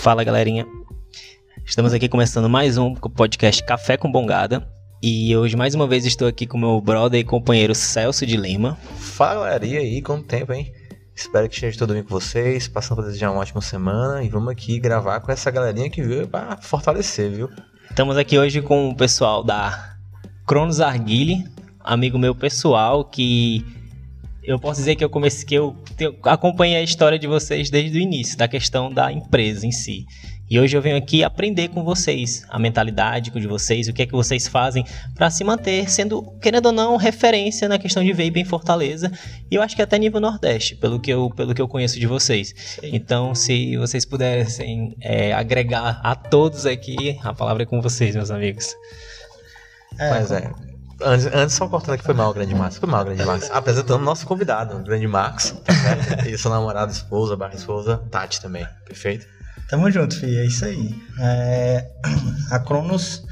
Fala galerinha, estamos aqui começando mais um podcast Café com Bongada e hoje mais uma vez estou aqui com meu brother e companheiro Celso de Lima. Fala galera, e aí, quanto tempo, hein? Espero que esteja tudo bem com vocês, passando para desejar uma ótima semana e vamos aqui gravar com essa galerinha que veio para fortalecer, viu? Estamos aqui hoje com o pessoal da Cronos Arguile, amigo meu pessoal que eu posso dizer que eu comecei que eu acompanhei a história de vocês desde o início, da questão da empresa em si. E hoje eu venho aqui aprender com vocês a mentalidade de vocês, o que é que vocês fazem para se manter sendo, querendo ou não, referência na questão de vape em Fortaleza. E eu acho que até nível Nordeste, pelo que eu, pelo que eu conheço de vocês. Sim. Então, se vocês pudessem é, agregar a todos aqui, a palavra é com vocês, meus amigos. É, Mas é. Antes, antes só cortando aqui, foi mal, grande Max. Foi mal, grande Max. Apresentando o nosso convidado, o grande Max. Tá e sua namorada, esposa, barra esposa, Tati também. Perfeito? Tamo junto, filho. É isso aí. É... A Cronos.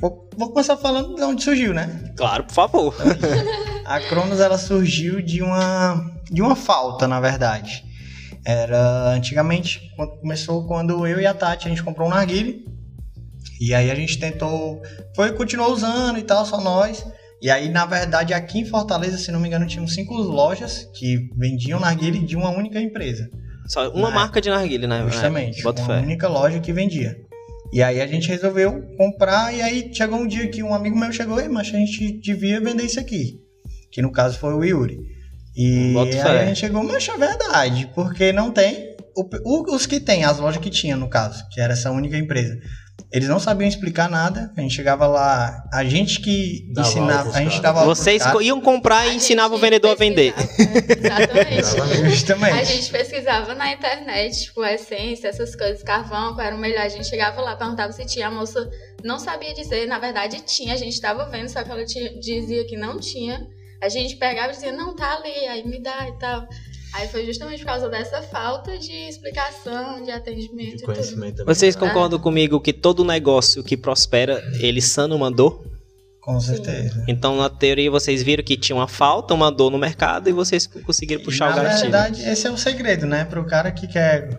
Vou, vou, começar falando de onde surgiu, né? Claro, por favor. A Cronos ela surgiu de uma de uma falta, na verdade. Era antigamente começou quando eu e a Tati a gente comprou um narguile e aí a gente tentou, foi continuou usando e tal, só nós. E aí, na verdade, aqui em Fortaleza, se não me engano, tinham cinco lojas que vendiam narguile de uma única empresa. Só uma na marca de narguile, né? Justamente, é, uma fé. única loja que vendia. E aí a gente resolveu comprar e aí chegou um dia que um amigo meu chegou e mas a gente devia vender isso aqui. Que no caso foi o Yuri. E aí fé. a gente chegou, mas é verdade, porque não tem. O, os que tem, as lojas que tinha, no caso, que era essa única empresa eles não sabiam explicar nada. A gente chegava lá, a gente que dava ensinava, a gente dava Vocês iam comprar e ensinavam o vendedor a vender. Exatamente. Justamente. A gente pesquisava na internet, tipo, essência, essas coisas, carvão, qual era o melhor. A gente chegava lá, perguntava se tinha, a moça não sabia dizer, na verdade tinha, a gente estava vendo, só que ela dizia que não tinha. A gente pegava e dizia, não, tá ali, aí me dá e tal. Aí foi justamente por causa dessa falta de explicação, de atendimento. De conhecimento também. Vocês concordam é. comigo que todo negócio que prospera, ele sano mandou? Com certeza. Então, na teoria, vocês viram que tinha uma falta, uma dor no mercado e vocês conseguiram puxar e, o gatilho. Na verdade, esse é o segredo, né? Para o cara que quer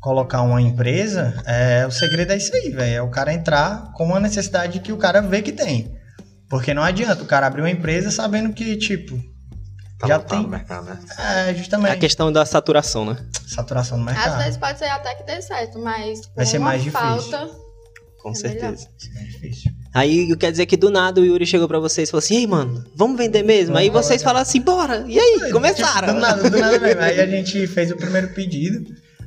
colocar uma empresa, é, o segredo é isso aí, velho. É o cara entrar com uma necessidade que o cara vê que tem. Porque não adianta o cara abrir uma empresa sabendo que, tipo, Tá já tem. no mercado, né? É, justamente. A questão da saturação, né? Saturação no mercado. Às vezes pode ser até que dê certo, mas vai ser mais difícil. Falta, Com é certeza. Vai ser mais difícil. Aí quer dizer que do nada o Yuri chegou pra vocês e falou assim: Ei, mano, vamos vender mesmo? Vamos aí vocês falaram assim: bora. E aí, começaram. Do nada, do nada mesmo. Aí a gente fez o primeiro pedido.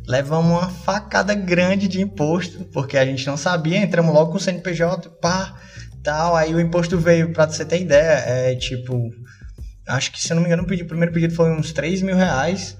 Levamos uma facada grande de imposto, porque a gente não sabia, entramos logo com o CNPJ, pá, tal. Aí o imposto veio, pra você ter ideia, é tipo acho que se eu não me engano, o primeiro pedido foi uns 3 mil reais.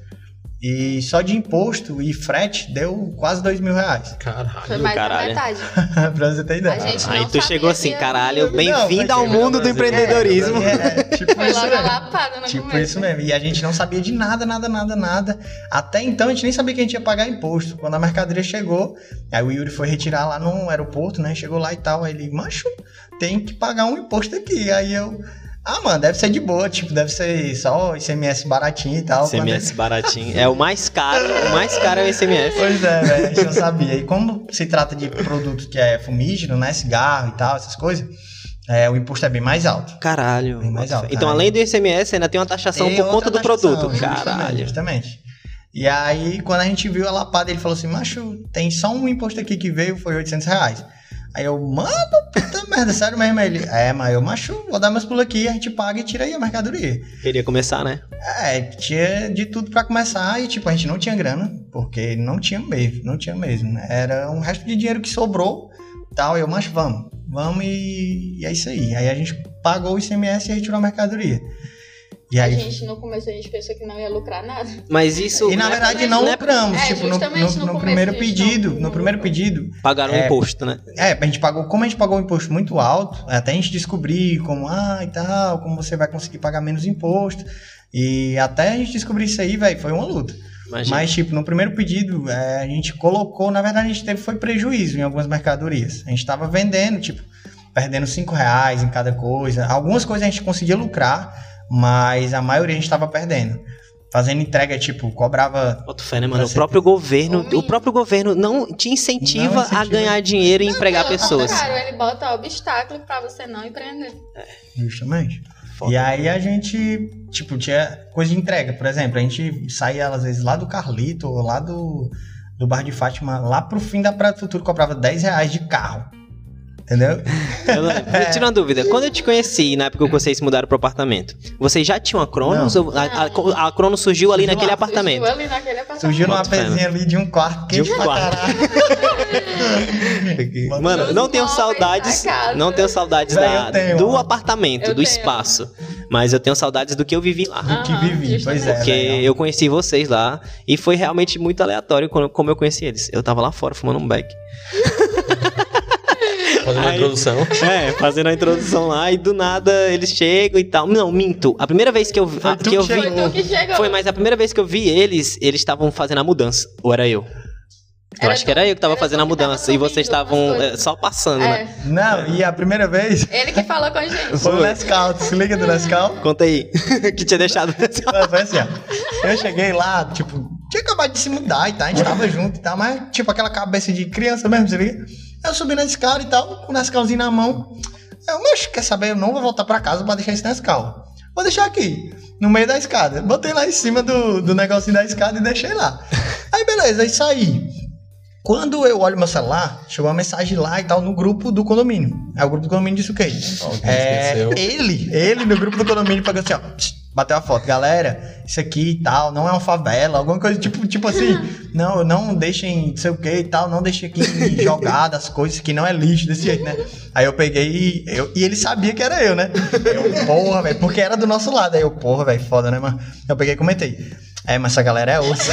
E só de imposto e frete deu quase 2 mil reais. Caralho, Foi mais caralho. da metade. pra você ter ideia. Aí tu chegou assim, caralho, bem-vindo ao mundo do empreendedorismo. É, é, tipo Foi isso mesmo. Lapada no tipo começo. isso mesmo. E a gente não sabia de nada, nada, nada, nada. Até então a gente nem sabia que a gente ia pagar imposto. Quando a mercadoria chegou, aí o Yuri foi retirar lá no aeroporto, né? Chegou lá e tal. Aí ele, macho, tem que pagar um imposto aqui. Aí eu. Ah, mano, deve ser de boa, tipo, deve ser só o ICMS baratinho e tal. ICMS baratinho. É o mais caro, o mais caro é o ICMS. Pois é, velho, não sabia. E como se trata de produto que é fumígeno, né, cigarro e tal, essas coisas, é, o imposto é bem mais alto. Caralho. Bem mais alto. Então, além do ICMS, ainda tem uma taxação por conta do produto. Caralho. Justamente. E aí, quando a gente viu a lapada, ele falou assim, macho, tem só um imposto aqui que veio, foi 800 reais. Aí eu, mano, puta merda, sério mesmo? Ele, é, mas eu, macho, vou dar meus pulos aqui, a gente paga e tira aí a mercadoria. Queria começar, né? É, tinha de tudo para começar e, tipo, a gente não tinha grana, porque não tinha mesmo, não tinha mesmo, né? Era um resto de dinheiro que sobrou, tal, eu, macho, vamos, vamos e, e é isso aí. Aí a gente pagou o ICMS e retirou a mercadoria. E aí... A gente no começo a gente pensou que não ia lucrar nada. Mas isso. E na verdade não lucramos. É, tipo, no, no, no primeiro pedido, no primeiro pedido. Pagaram é, imposto, né? É, a gente pagou, como a gente pagou um imposto muito alto, até a gente descobrir como, ah, e tal, como você vai conseguir pagar menos imposto. E até a gente descobrir isso aí, velho, foi uma luta. Imagina. Mas, tipo, no primeiro pedido, é, a gente colocou, na verdade, a gente teve foi prejuízo em algumas mercadorias. A gente tava vendendo, tipo, perdendo 5 reais em cada coisa. Algumas coisas a gente conseguia lucrar mas a maioria a gente estava perdendo. fazendo entrega, tipo, cobrava. Outro fé, né, mano? O próprio governo, o próprio governo não te incentiva, não incentiva. a ganhar dinheiro e empregar não, pessoas. Claro, ele bota obstáculo para você não empreender. É. Justamente. Foda. E aí a gente, tipo, tinha coisa de entrega, por exemplo, a gente saía às vezes lá do Carlito, ou lá do, do Bar de Fátima, lá pro fim da Praia do Futuro, comprava 10 reais de carro. Entendeu? Eu, é. tiro uma dúvida. Quando eu te conheci, na época que vocês mudaram pro apartamento, vocês já tinham a Cronos? Ou a, a, a, Cronos surgiu, surgiu ali naquele lá. apartamento? Surgiu ali naquele apartamento. Surgiu numa pezinha ali de um quarto. De um quarto. Mano, não tenho saudades. Não tenho saudades da, tenho, do apartamento, eu do tenho. espaço. Mas eu tenho saudades do que eu vivi lá. Do que vivi, pois é. Porque eu conheci vocês lá e foi realmente muito aleatório como eu conheci eles. Eu tava lá fora fumando um beck. Fazendo aí, a introdução. É, fazendo a introdução lá e do nada eles chegam e tal. Não, minto. A primeira vez que eu, a, que eu vi. Foi, foi, mas a primeira vez que eu vi eles, eles estavam fazendo a mudança. Ou era eu? Eu era acho que era eu que tava fazendo a mudança e vocês estavam é, só passando, é. né? Não, e a primeira vez. Ele que falou com a gente. Foi o Nescau, tu se liga do Nescau? Conta aí. que tinha deixado o Nescau. Foi assim, ó. Eu cheguei lá, tipo, tinha acabado de se mudar e tal, a gente tava junto e tal, mas tipo aquela cabeça de criança mesmo, se liga? Eu subi na escada e tal, com o Nescauzinho na mão. Eu, mas quer saber? Eu não vou voltar pra casa pra deixar esse Nescau. Vou deixar aqui, no meio da escada. Botei lá em cima do, do negocinho da escada e deixei lá. Aí beleza, aí saí. Quando eu olho meu celular, chegou uma mensagem lá e tal no grupo do condomínio. Aí o grupo do condomínio disse o quê? é, ele, ele no grupo do condomínio falou assim, ó, bateu a foto, galera, isso aqui e tal, não é uma favela, alguma coisa tipo, tipo assim, não, não deixem, sei o que e tal, não deixem aqui jogadas as coisas que não é lixo desse jeito, né? Aí eu peguei e, eu, e ele sabia que era eu, né? Eu, porra, velho, porque era do nosso lado. Aí eu, porra, velho, foda, né, mano? Eu peguei e comentei. É, mas essa galera é osso.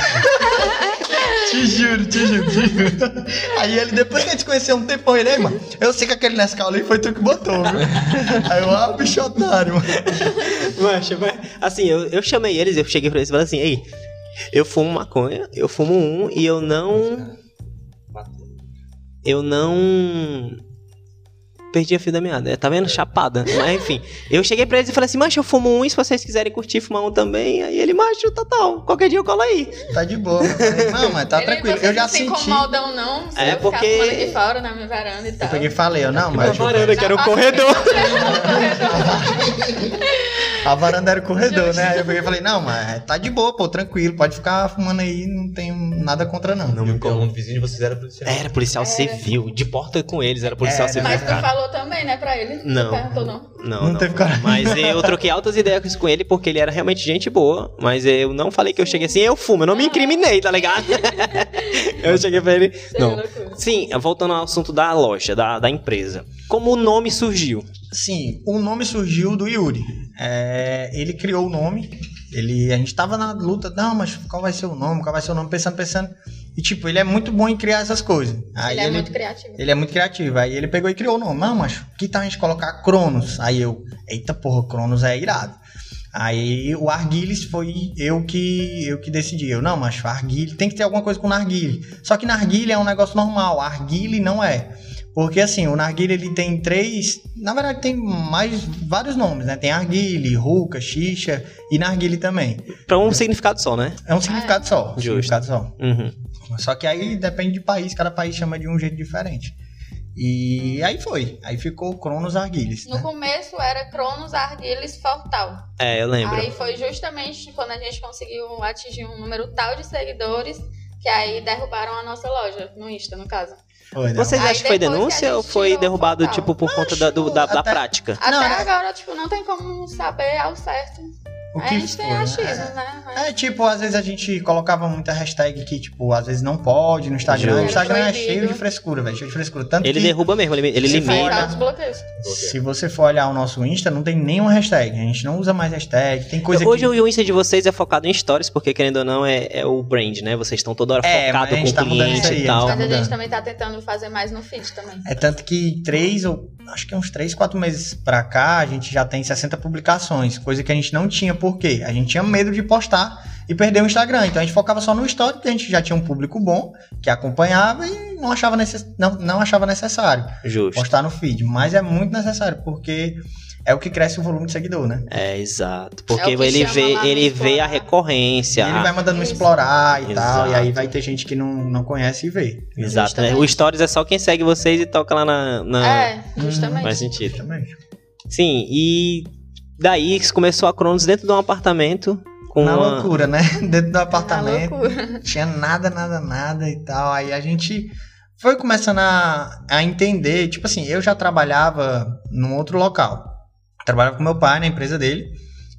Te juro, te juro, te juro. Aí ele, depois que a gente conheceu um tempão, ele, aí, mano, eu sei que aquele Nescau ali foi tu que botou, viu? Aí eu, ah, bicho otário, mano. Mancha, mas, assim, eu, eu chamei eles, eu cheguei pra eles e falei assim, ei, eu fumo maconha, eu fumo um e eu não. Eu não perdi a fio da meada. É, tá vendo? Chapada. Mas enfim, eu cheguei pra eles e falei assim, macho, eu fumo um, e se vocês quiserem curtir, fumar um também. Aí ele, macho, total. Qualquer dia eu colo aí. Tá de boa. Não, mas tá ele, tranquilo. Eu já não senti. Não se incomodam, não. Se é eu porque. Ficar aqui fora na minha varanda e tal. Eu peguei e falei, eu não, mas. A varanda, que era o corredor. a varanda era o corredor, né? Aí eu peguei e falei, não, mas tá de boa, pô, tranquilo. Pode ficar fumando aí, não tenho nada contra, não. Não me incomodo. vizinho de vocês era policial. Era policial era. civil. De porta com eles, era policial era. civil. Mas tu falou também, né, pra ele? Não. Perguntou, não? Não, não, não. teve coragem. Mas eu troquei altas ideias com ele porque ele era realmente gente boa. Mas eu não falei que eu cheguei assim, eu fumo, eu não me incriminei, tá ligado? eu cheguei pra ele. Não. Sim, voltando ao assunto da loja, da, da empresa. Como o nome surgiu? Sim, o nome surgiu do Yuri. É, ele criou o nome. Ele, a gente tava na luta, não, mas qual vai ser o nome? Qual vai ser o nome? Pensando, pensando. E, tipo, ele é muito bom em criar essas coisas. Aí ele é muito criativo. Ele é muito criativo. Aí ele pegou e criou o nome. Não, mas que tal a gente colocar Cronos? Aí eu, eita porra, Cronos é irado. Aí o Arguiles foi eu que eu que decidi. Eu, não, mas Arguile tem que ter alguma coisa com Narguile. Só que Narguile é um negócio normal, Arguile não é. Porque assim, o Narguile ele tem três. Na verdade, tem mais vários nomes, né? Tem Arguile, Ruka, Xixa e Narguile também. Para um significado só, né? É um significado só. Justo. significado só. Uhum. Só que aí depende de país, cada país chama de um jeito diferente. E aí foi. Aí ficou Cronos Arguiles. No né? começo era Cronos Arguiles Fortal. É, eu lembro. Aí foi justamente quando a gente conseguiu atingir um número tal de seguidores que aí derrubaram a nossa loja, no Insta, no caso. Foi, Vocês acham que foi denúncia ou foi derrubado, tipo, por conta da, do, da, até, da prática? Até não, agora, tipo, não tem como saber ao certo. O que a gente tem achismo, é. né? É, tipo, às vezes a gente colocava muita hashtag que, tipo, às vezes não pode no Instagram. O Instagram é cheio de frescura, velho. Cheio de frescura. Tanto ele que, derruba mesmo, ele, ele limita. Olhar, se você for olhar o nosso Insta, não tem nenhuma hashtag. A gente não usa mais hashtag. Tem coisa Hoje que... o Insta de vocês é focado em stories, porque querendo ou não, é, é o brand, né? Vocês estão toda hora é, focados com o tá cliente aí, e tal. Mas a gente também tá tentando fazer mais no feed também. É tanto que três ou acho que uns 3, 4 meses pra cá, a gente já tem 60 publicações, coisa que a gente não tinha, por quê? A gente tinha medo de postar e perder o Instagram. Então a gente focava só no story, porque a gente já tinha um público bom que acompanhava e não achava, necess... não, não achava necessário Justo. postar no feed. Mas é muito necessário, porque é o que cresce o volume de seguidor, né? É, exato. Porque é ele vê, ele vê a recorrência. E ele vai mandando Isso. explorar e exato. tal. E aí vai ter gente que não, não conhece e vê. Exato. Né? O Stories é só quem segue vocês e toca lá na. na... É, justamente. Faz sentido. Justamente. Sim, e daí começou a Cronos dentro de um apartamento. Com na uma... loucura, né? Dentro do apartamento. Na loucura. Tinha nada, nada, nada e tal. Aí a gente foi começando a, a entender. Tipo assim, eu já trabalhava num outro local trabalhava com meu pai na empresa dele.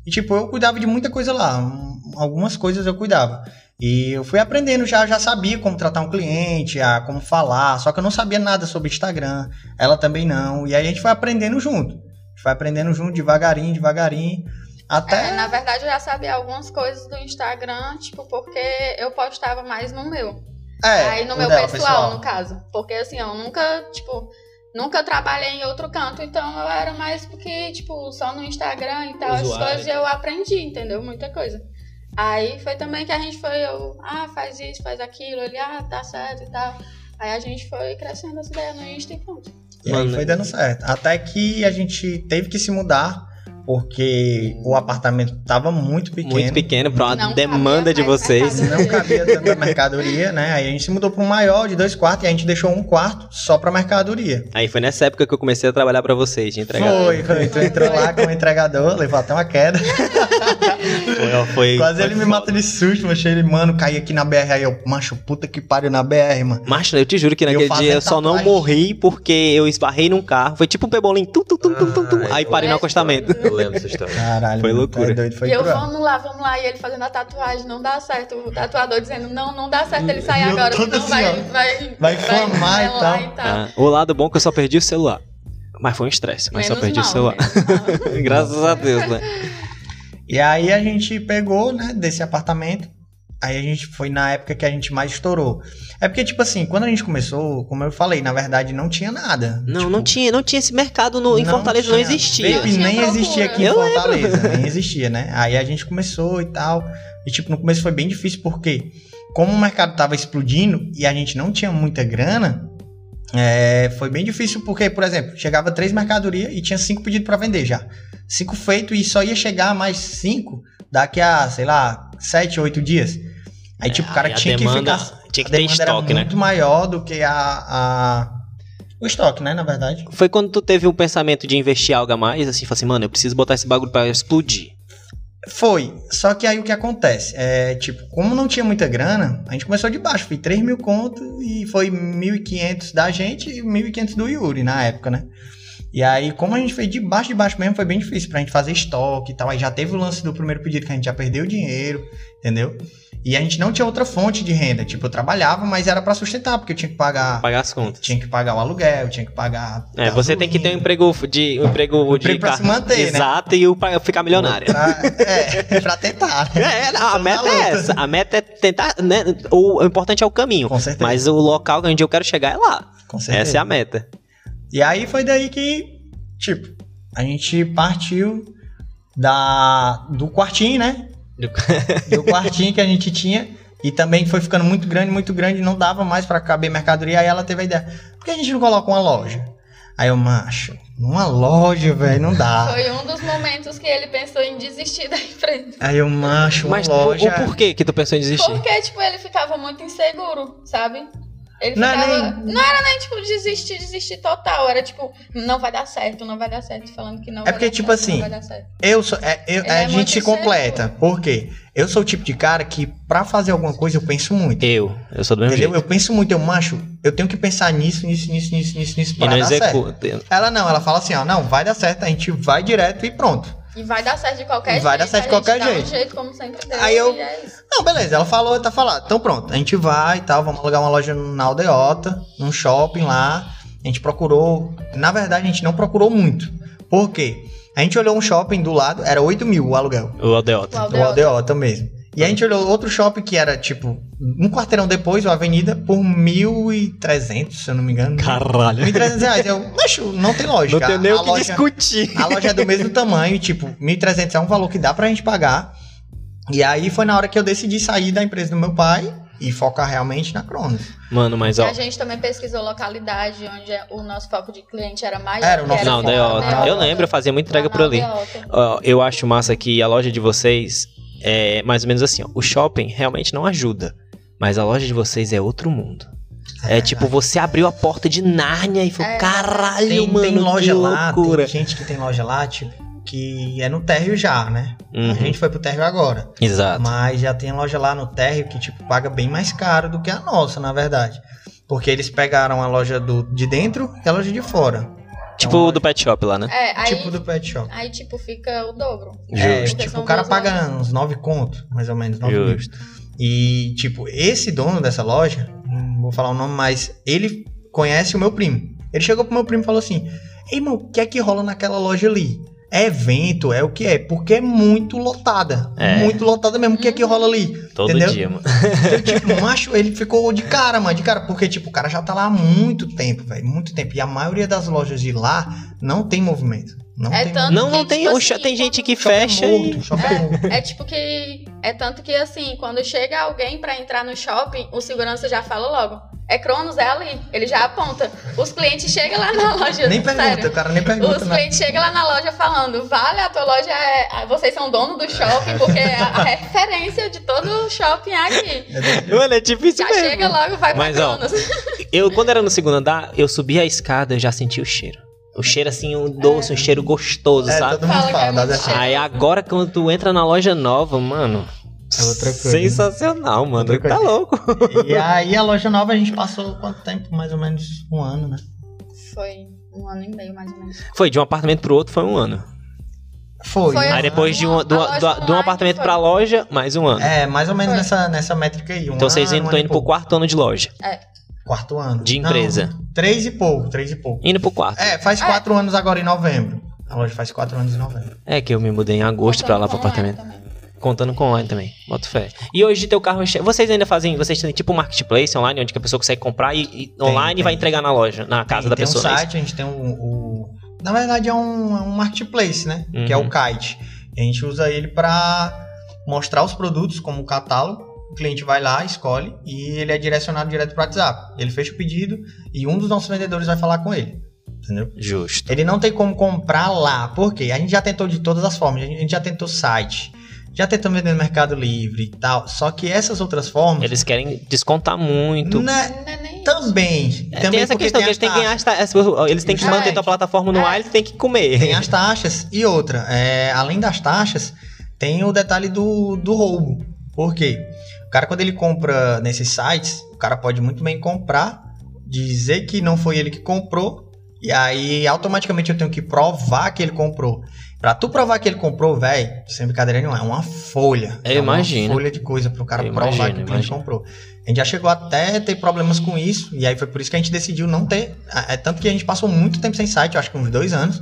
E, tipo, eu cuidava de muita coisa lá. Algumas coisas eu cuidava. E eu fui aprendendo já, já sabia como tratar um cliente, a como falar, só que eu não sabia nada sobre Instagram, ela também não. E aí a gente foi aprendendo junto. A gente foi aprendendo junto, devagarinho, devagarinho. Até. É, na verdade, eu já sabia algumas coisas do Instagram, tipo, porque eu postava mais no meu. É, aí no meu pessoal, pessoal, no caso. Porque assim, eu nunca, tipo, Nunca trabalhei em outro canto, então eu era mais porque, tipo, só no Instagram e tal, as coisas eu aprendi, entendeu? Muita coisa. Aí foi também que a gente foi, eu, ah, faz isso, faz aquilo, ele, ah, tá certo e tal. Aí a gente foi crescendo essa ideia no Insta e pronto. E aí foi dando certo. Até que a gente teve que se mudar porque o apartamento estava muito pequeno. Muito pequeno para uma demanda de vocês. Não cabia tanta mercadoria, né? Aí a gente se mudou para um maior de dois quartos e a gente deixou um quarto só para mercadoria. Aí foi nessa época que eu comecei a trabalhar para vocês, de entregador. Foi, foi. Tu entrou lá como entregador, levou até uma queda. Foi, foi Quase foi ele me matou de susto, achei ele, mano, caí aqui na BR. Aí eu, macho, puta que pariu na BR, mano. Macho, eu te juro que naquele dia eu só não morri porque eu esbarrei num carro. Foi tipo um pebolim, tum, tum, tum, tum, tum, tum. Aí parei no acostamento. Lembro dessa história. Caralho, foi loucura. Doido, foi e eu, vamos lá, vamos lá. E ele fazendo a tatuagem, não dá certo. O tatuador dizendo, não, não dá certo ele sair agora, senão assim, vai, vai, vai, inflamar e tal. E tal. Ah, o lado bom é que eu só perdi o celular. Mas foi um estresse, mas menos só perdi mal, o celular. Graças a Deus, né? E aí a gente pegou, né, desse apartamento. Aí a gente foi na época que a gente mais estourou. É porque, tipo assim, quando a gente começou, como eu falei, na verdade não tinha nada. Não, tipo, não tinha, não tinha esse mercado no, em Fortaleza, tinha, não existia. Vape nem existia aqui eu em Fortaleza, lembro. nem existia, né? Aí a gente começou e tal. E tipo, no começo foi bem difícil porque como o mercado tava explodindo e a gente não tinha muita grana, é, foi bem difícil porque, por exemplo, chegava três mercadorias e tinha cinco pedidos para vender já. Cinco feito e só ia chegar mais cinco daqui a, sei lá, sete, oito dias. Aí, tipo, o cara tinha demanda, que ficar. Tinha que ter estoque, né? muito maior do que a, a. O estoque, né, na verdade. Foi quando tu teve o pensamento de investir algo a mais, assim, falou assim, mano, eu preciso botar esse bagulho pra explodir. Foi. Só que aí o que acontece? É, tipo, como não tinha muita grana, a gente começou de baixo. Foi 3 mil conto e foi 1.500 da gente e 1.500 do Yuri na época, né? E aí, como a gente fez de baixo de baixo mesmo, foi bem difícil pra gente fazer estoque e tal. Aí já teve o lance do primeiro pedido que a gente já perdeu dinheiro, entendeu? E a gente não tinha outra fonte de renda. Tipo, eu trabalhava, mas era para sustentar, porque eu tinha que pagar. Pagar as contas. Tinha que pagar o aluguel, tinha que pagar. É, você tem que ter um emprego de. Um emprego, um de pra se manter, Exato, né? Exato, e o pra ficar milionário. Pra, é, pra tentar. Né? É, a meta é essa. A meta é tentar. Né? O, o importante é o caminho. Com certeza. Mas o local onde eu quero chegar é lá. Com certeza. Essa é a meta. E aí foi daí que Tipo, a gente partiu da do quartinho, né? do quartinho que a gente tinha. E também foi ficando muito grande, muito grande, não dava mais para caber mercadoria. Aí ela teve a ideia: por que a gente não coloca uma loja? Aí eu, macho, numa loja, velho, não dá. Foi um dos momentos que ele pensou em desistir da empresa. Aí eu, macho, uma Mas loja. Mas por que que tu pensou em desistir? Porque, tipo, ele ficava muito inseguro, sabe? Ele não, ficava... nem... não era nem, tipo, desistir, desistir total. Era tipo, não vai dar certo, não vai dar certo. Falando que não é porque, tipo certo, assim, eu sou. É, eu, a é gente se completa. Por quê? Eu sou o tipo de cara que, pra fazer alguma coisa, eu penso muito. Eu, eu sou do mesmo Entendeu? Jeito. Eu penso muito, eu macho, eu tenho que pensar nisso, nisso, nisso, nisso, nisso, nisso, pra e não dar executa. certo. Ela não, ela fala assim, ó, não, vai dar certo, a gente vai direto e pronto. E vai dar certo de qualquer jeito. Vai dar certo de qualquer jeito. Um jeito como sempre deu, Aí eu. É não, beleza, ela falou, tá falado. Então pronto, a gente vai e tal, vamos alugar uma loja na Aldeota, num shopping lá. A gente procurou. Na verdade, a gente não procurou muito. Por quê? A gente olhou um shopping do lado, era 8 mil o aluguel. O Aldeota. O Aldeota, o Aldeota mesmo. E a gente olhou outro shopping que era, tipo, um quarteirão depois, uma avenida, por 1.300, se eu não me engano. Caralho. 1.300 reais. Eu, macho, não tem lógica. Não tem nem o que loja, discutir. A loja é do mesmo tamanho, tipo, 1.300 é um valor que dá pra gente pagar. E aí foi na hora que eu decidi sair da empresa do meu pai e focar realmente na Cronos. Mano, mas ó. E a gente também pesquisou localidade onde é o nosso foco de cliente era maior. Era o nosso Não, Deota. Eu lembro, eu fazia muita entrega por ali. Ó, eu acho massa que a loja de vocês é mais ou menos assim, ó. O shopping realmente não ajuda, mas a loja de vocês é outro mundo. É, é tipo, você abriu a porta de Nárnia e falou, é. caralho, tem, mano, tem loja lá, loucura. tem gente que tem loja lá, tipo, que é no térreo já, né? Uhum. A gente foi pro térreo agora. Exato. Mas já tem loja lá no térreo que, tipo, paga bem mais caro do que a nossa, na verdade. Porque eles pegaram a loja do, de dentro e a loja de fora. Tipo então, do pet shop lá, né? É, aí, tipo do pet shop. Aí, tipo, fica o dobro. É, tipo, o cara paga uns 9 contos, mais ou menos, 9 Justo. Mil. E, tipo, esse dono dessa loja, não vou falar o nome, mas ele conhece o meu primo. Ele chegou pro meu primo e falou assim: Ei, irmão, o que é que rola naquela loja ali? É evento, é o que é, porque é muito lotada. É. Muito lotada mesmo. O que é que rola ali? Todo entendeu? dia, mano. Então, tipo, macho, ele ficou de cara, mano, de cara, porque, tipo, o cara já tá lá há muito tempo, velho, muito tempo. E a maioria das lojas de lá não tem movimento. Não é tem tanto Não, não tem. Tipo assim, tem gente que fecha morto, e... É, é, tipo que. É tanto que assim, quando chega alguém para entrar no shopping, o segurança já fala logo. É Cronos, é ali. Ele já aponta. Os clientes chegam lá na loja. nem pergunta, sério. o cara nem pergunta. Os né? clientes chegam lá na loja falando: Vale, a tua loja é. Vocês são dono do shopping, porque é a referência de todo o shopping aqui. Mano, é difícil já mesmo. chega logo, vai Mas, pra Cronos. Ó, eu, quando era no segundo andar, eu subia a escada, eu já sentia o cheiro. O cheiro assim, um doce, é. um cheiro gostoso, é, sabe? Todo mundo fala, é Aí agora quando tu entra na loja nova, mano. É outra coisa. Sensacional, né? mano. Outra tá louco. E aí a loja nova a gente passou quanto tempo? Mais ou menos um ano, né? Foi um ano e meio, mais ou menos. Foi, de um apartamento pro outro foi um ano. Foi. foi aí depois de um, do, do, de um apartamento foi. pra loja, mais um ano. É, mais ou menos nessa, nessa métrica aí. Um então vocês estão indo, indo pro quarto ano de loja. É. Quarto ano. De empresa. Não, três e pouco, três e pouco. Indo pro quarto. É, faz é. quatro anos agora em novembro. A loja faz quatro anos em novembro. É que eu me mudei em agosto Contando pra lá pro apartamento. Também. Contando com online também. Boto fé. E hoje teu carro. Vocês ainda fazem. Vocês têm tipo um marketplace online, onde a pessoa consegue comprar e, e tem, online tem. e vai entregar na loja, na casa tem, da pessoa. Tem um site, a gente tem o. Um, um, na verdade é um, é um marketplace, né? Uhum. Que é o uhum. Kite. A gente usa ele para mostrar os produtos como catálogo o cliente vai lá, escolhe e ele é direcionado direto para o WhatsApp. Ele fecha o pedido e um dos nossos vendedores vai falar com ele. Entendeu? Justo. Ele não tem como comprar lá. Por quê? A gente já tentou de todas as formas. A gente já tentou site. Já tentou vender no Mercado Livre e tal. Só que essas outras formas. Eles querem descontar muito. Na, também. É, também tem essa questão que eles têm que ganhar Eles têm que é, manter a plataforma no é, ar, eles têm que comer. Tem as taxas. E outra, é, além das taxas, tem o detalhe do, do roubo. Por quê? O cara, quando ele compra nesses sites, o cara pode muito bem comprar, dizer que não foi ele que comprou, e aí automaticamente eu tenho que provar que ele comprou. Pra tu provar que ele comprou, velho, sem brincadeira nenhuma, é uma folha. Eu é imagino. Uma folha de coisa pro cara eu provar imagino, que o cliente comprou. A gente já chegou até a ter problemas com isso, e aí foi por isso que a gente decidiu não ter. É tanto que a gente passou muito tempo sem site, acho que uns dois anos,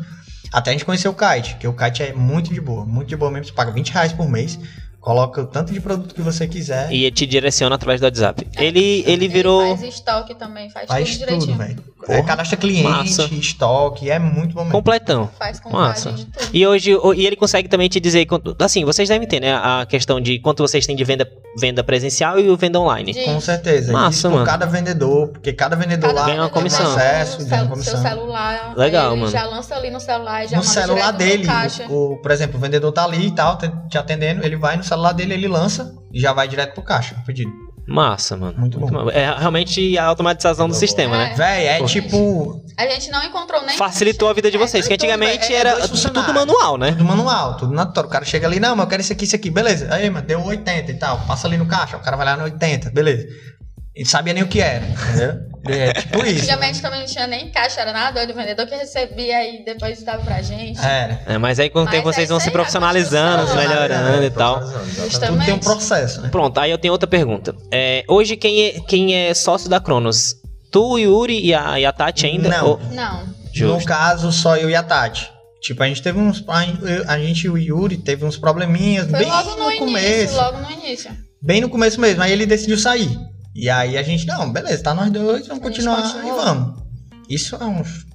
até a gente conhecer o Kite, que o Kite é muito de boa, muito de boa mesmo. Você paga 20 reais por mês. Coloca o tanto de produto que você quiser. E te direciona através do WhatsApp. Ele, ele virou. Ele faz estoque também, faz, faz tudo direitinho. velho. É, cadastra cliente, Massa. estoque, é muito bom. Completão. Faz Massa. de tudo. E hoje, e ele consegue também te dizer, assim, vocês devem ter, né, a questão de quanto vocês têm de venda, venda presencial e o venda online. Com certeza. Massa, Isso mano. por cada vendedor, porque cada vendedor cada lá ganha uma comissão. Acesso, ganha uma comissão. Seu celular. Legal, mano. Já lança ali no celular, já No celular dele, o, o, por exemplo, o vendedor tá ali e tal, te atendendo, ele vai no celular dele, ele lança e já vai direto pro caixa, pedido. Massa, mano. Muito, Muito bom. É realmente a automatização do sistema, né? é. né? Véi, é Pô. tipo. A gente não encontrou nem. Facilitou a vida de vocês, é, que antigamente é, era tudo manual, né? Tudo manual, tudo na O cara chega ali, não, mas eu quero isso aqui, isso aqui, beleza. Aí, mano, deu 80 e tal. Passa ali no caixa, o cara vai lá no 80, beleza. Ele sabia nem o que era, entendeu? É tipo isso. Antigamente também não tinha nem caixa, era nada doido, o vendedor que recebia e depois dava pra gente. É. é mas aí com o tempo vocês vão se profissionalizando, se melhorando é, e tal. Tudo tem um processo, né? Pronto, aí eu tenho outra pergunta. É, hoje quem é, quem é sócio da Cronos? Tu, Yuri e a, e a Tati ainda? Não. Ou... Não. Justo. No caso, só eu e a Tati. Tipo, a gente teve uns. A gente e o Yuri teve uns probleminhas Foi bem logo no, no início, começo. Logo no início. Bem no começo mesmo. Aí ele decidiu sair. E aí a gente, não, beleza, tá nós dois, vamos continuar e vamos. Isso há uns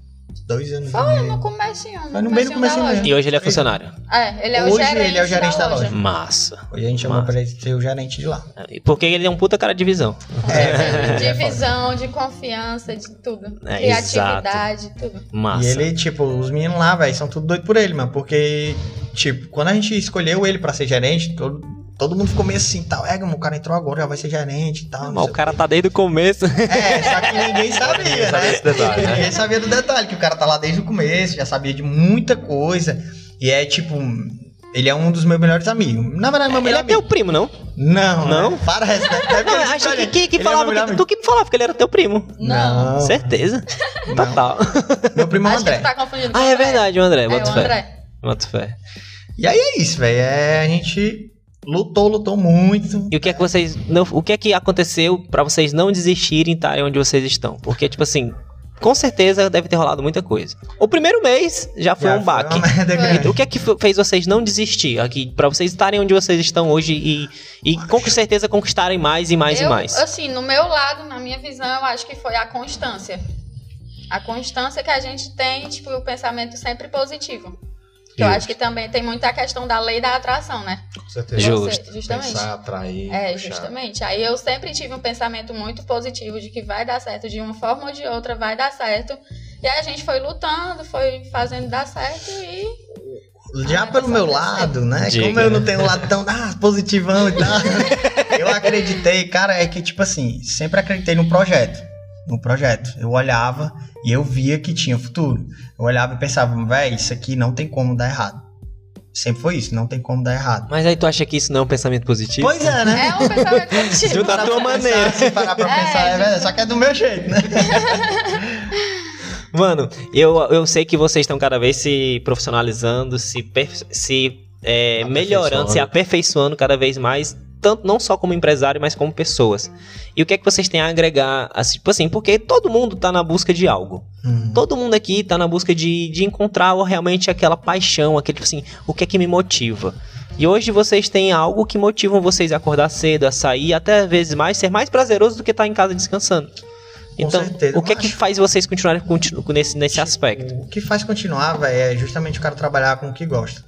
dois anos. Foi no comecinho. Foi no meio do comecinho mesmo. E hoje ele é funcionário? É, ele é Hoje o gerente, ele é o gerente da loja. Massa. Hoje a gente chamou pra ele ser o gerente de lá. Porque ele é um puta cara de visão. É, De visão, de confiança, de tudo. É, Criatividade, tudo. Massa. E ele, tipo, os meninos lá, velho, são tudo doido por ele, mano. Porque, tipo, quando a gente escolheu ele pra ser gerente, todo, todo mundo ficou meio assim, tal. É, o cara entrou agora, já vai ser gerente e tal. não Mas o cara tá desde o começo. É, só que ninguém sabia, Ninguém né? sabia esse detalhe, né? Ninguém sabia do detalhe, que o cara tá lá desde o começo, já sabia de muita coisa. E é tipo, ele é um dos meus melhores amigos. Na verdade, meu Ele melhor é teu amigo. primo, não? Não, Não? né? Parece, né? Deve Não, achei que, que, que Ele é falava melhor que, amigo. tu que falava que ele era teu primo. Não. Certeza. Não. Total. Meu primo é o Acho que André. tu tá Ah, o é verdade, o André. É, Bota o fé. André. Bota fé. E aí é isso, velho. É, a gente lutou, lutou muito. E o que é que vocês não, o que é que aconteceu pra vocês não desistirem e estarem onde vocês estão? Porque tipo assim, com certeza deve ter rolado muita coisa. O primeiro mês já foi Já um baque. grande. O que é que fez vocês não desistir aqui para vocês estarem onde vocês estão hoje e, e com certeza conquistarem mais e mais eu, e mais? Assim, no meu lado, na minha visão, eu acho que foi a constância. A constância que a gente tem, tipo, o pensamento sempre positivo. Que eu acho que também tem muita questão da lei da atração, né? Com certeza. Justo. Você- justamente. Pensar, atrair. É, puxar. justamente. Aí eu sempre tive um pensamento muito positivo de que vai dar certo, de uma forma ou de outra vai dar certo. E aí a gente foi lutando, foi fazendo dar certo e. Já Ah, pelo meu lado, né? Diga. Como eu não tenho um lado tão ah, positivão e tal. eu acreditei, cara, é que tipo assim, sempre acreditei no projeto. No projeto. Eu olhava e eu via que tinha futuro. Eu olhava e pensava, véi, isso aqui não tem como dar errado. Sempre foi isso, não tem como dar errado. Mas aí tu acha que isso não é um pensamento positivo? Pois é, né? É um pensamento positivo. Junto da tua Pensar, maneira. Se parar pra É, pensar, é, verdade, só que é do meu jeito, né? Mano, eu, eu sei que vocês estão cada vez se profissionalizando, se, se é, melhorando, se aperfeiçoando cada vez mais, tanto não só como empresário, mas como pessoas. E o que é que vocês têm a agregar? Assim, tipo assim, porque todo mundo tá na busca de algo. Hum. Todo mundo aqui tá na busca de, de encontrar realmente aquela paixão, aquele tipo assim, o que é que me motiva. E hoje vocês têm algo que motivam vocês a acordar cedo, a sair, até às vezes mais, ser mais prazeroso do que estar em casa descansando. Então, certeza, o que é que faz vocês continuarem continu- nesse, nesse aspecto? O que faz continuar, velho, é justamente o cara trabalhar com o que gosta.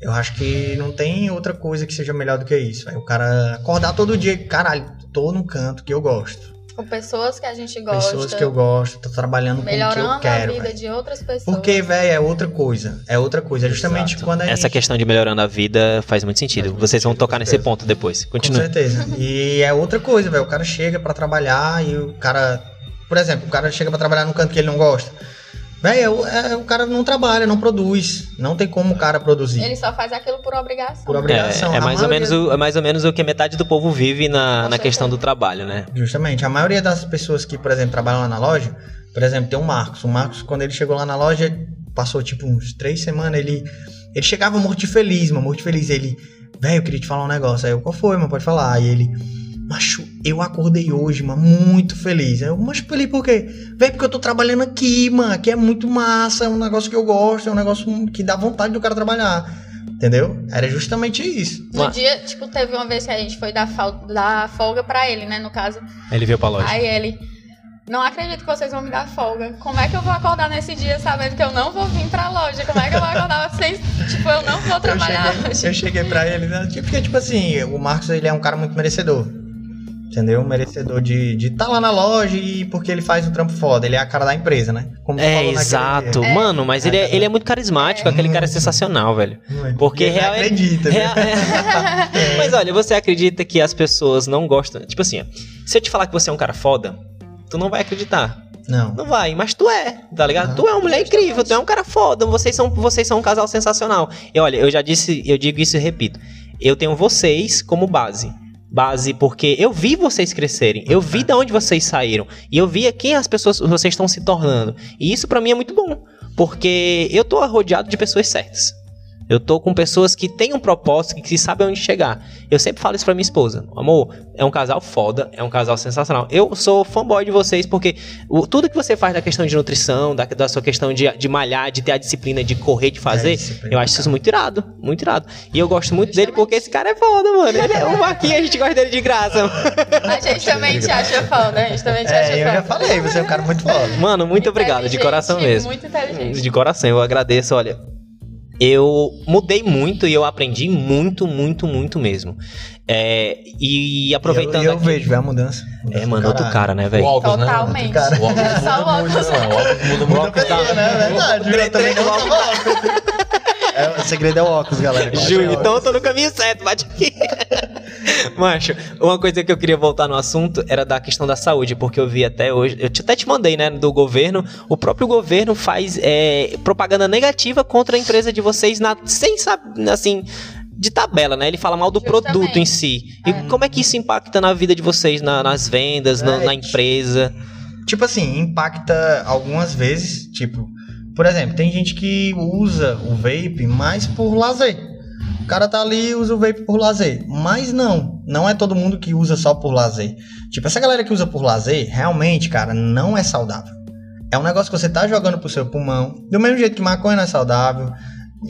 Eu acho que não tem outra coisa que seja melhor do que isso. O cara acordar todo dia, caralho, tô no canto que eu gosto. Com pessoas que a gente gosta. Pessoas que eu gosto, tô trabalhando com o que eu melhorando quero. a vida véio. de outras pessoas. Porque, velho, é outra coisa. É outra coisa. É justamente Exato. quando a Essa gente... questão de melhorando a vida faz muito sentido. Faz muito Vocês vão sentido, tocar com nesse certeza. ponto depois. Com Continua. certeza. E é outra coisa, velho. O cara chega pra trabalhar e o cara... Por exemplo, o cara chega pra trabalhar num canto que ele não gosta. Velho, é, é- o cara não trabalha, não produz. Não tem como o cara produzir. Ele só faz aquilo por obrigação. Por obrigação. É, é mais ou menos o, é mais ou menos o que metade do povo vive na, Com na questão do trabalho, né? Justamente. A maioria das pessoas que, por exemplo, trabalham lá na loja, por exemplo, tem o Marcos. O Marcos, quando ele chegou lá na loja, passou tipo uns três semanas, ele, ele chegava morto de feliz, mano, morto de feliz. Ele, velho, eu queria te falar um negócio. Aí eu, qual foi, mano? Pode falar. Aí ele, macho, eu acordei hoje, mano, muito feliz. Eu, macho, feliz por quê? Velho, porque eu tô trabalhando aqui, mano. Aqui é muito massa, é um negócio que eu gosto, é um negócio que dá vontade do cara trabalhar. Entendeu? Era justamente isso. No Mas- dia, tipo, teve uma vez que a gente foi dar, fal- dar folga pra ele, né, no caso. Ele veio pra loja. Aí ele, não acredito que vocês vão me dar folga. Como é que eu vou acordar nesse dia sabendo que eu não vou vir pra loja? Como é que eu vou acordar vocês? Tipo, eu não vou Eu trabalhar cheguei, hoje. eu cheguei pra ele, né? Tipo, Porque, tipo assim, o Marcos, ele é um cara muito merecedor. Entendeu? Merecedor de estar de tá lá na loja e porque ele faz um trampo foda. Ele é a cara da empresa, né? Como É, naquele exato. dia. Mano, mas ele é, ele é muito carismático, aquele cara é sensacional, velho. Não é? Porque Ele real- acredita, Real- né? Mas olha, você acredita que as pessoas não gostam. Tipo assim, ó, se eu te falar que você é um cara foda, tu não vai acreditar. Não. Não vai, mas tu é, tá ligado? Aham. Tu é uma mulher incrível, tu é um cara foda, vocês são, vocês são um casal sensacional. E olha, eu já disse, eu digo isso e repito. Eu tenho vocês como base. Base porque eu vi vocês crescerem, eu vi de onde vocês saíram e eu vi quem as pessoas vocês estão se tornando. E isso pra mim é muito bom, porque eu tô rodeado de pessoas certas. Eu tô com pessoas que têm um propósito, que sabem onde chegar. Eu sempre falo isso pra minha esposa. Amor, é um casal foda, é um casal sensacional. Eu sou fanboy de vocês porque o, tudo que você faz da questão de nutrição, da, da sua questão de, de malhar, de ter a disciplina de correr, de fazer, é eu acho isso muito irado, muito irado. E eu gosto muito dele porque esse cara é foda, mano. Ele é um Marquinhos, a gente gosta dele de graça. A gente também te acha foda, a gente também te é, acha foda. Eu já falei, você é um cara muito foda. Mano, muito obrigado, de coração mesmo. Muito inteligente. De coração, eu agradeço, olha eu mudei muito e eu aprendi muito, muito, muito mesmo. É, e aproveitando. Eu, eu aqui, vejo, a mudança. mudança é, mano, outro cara, né, velho? Totalmente. Né? O óculos muda Só o óculos. Muito, né? O óculos muda muito. Muda tá, né? É verdade. Eu também não é, o segredo é o óculos, galera. Júlio, então eu tô no caminho certo, bate aqui. Macho, uma coisa que eu queria voltar no assunto era da questão da saúde, porque eu vi até hoje, eu até te mandei, né, do governo, o próprio governo faz é, propaganda negativa contra a empresa de vocês, na, sem saber, assim, de tabela, né? Ele fala mal do Justamente. produto em si. E é. como é que isso impacta na vida de vocês, na, nas vendas, é, na, na empresa? Tipo assim, impacta algumas vezes, tipo, por exemplo, tem gente que usa o vape mais por lazer. O cara tá ali e usa o vape por lazer. Mas não, não é todo mundo que usa só por lazer. Tipo, essa galera que usa por lazer, realmente, cara, não é saudável. É um negócio que você tá jogando pro seu pulmão. Do mesmo jeito que maconha não é saudável,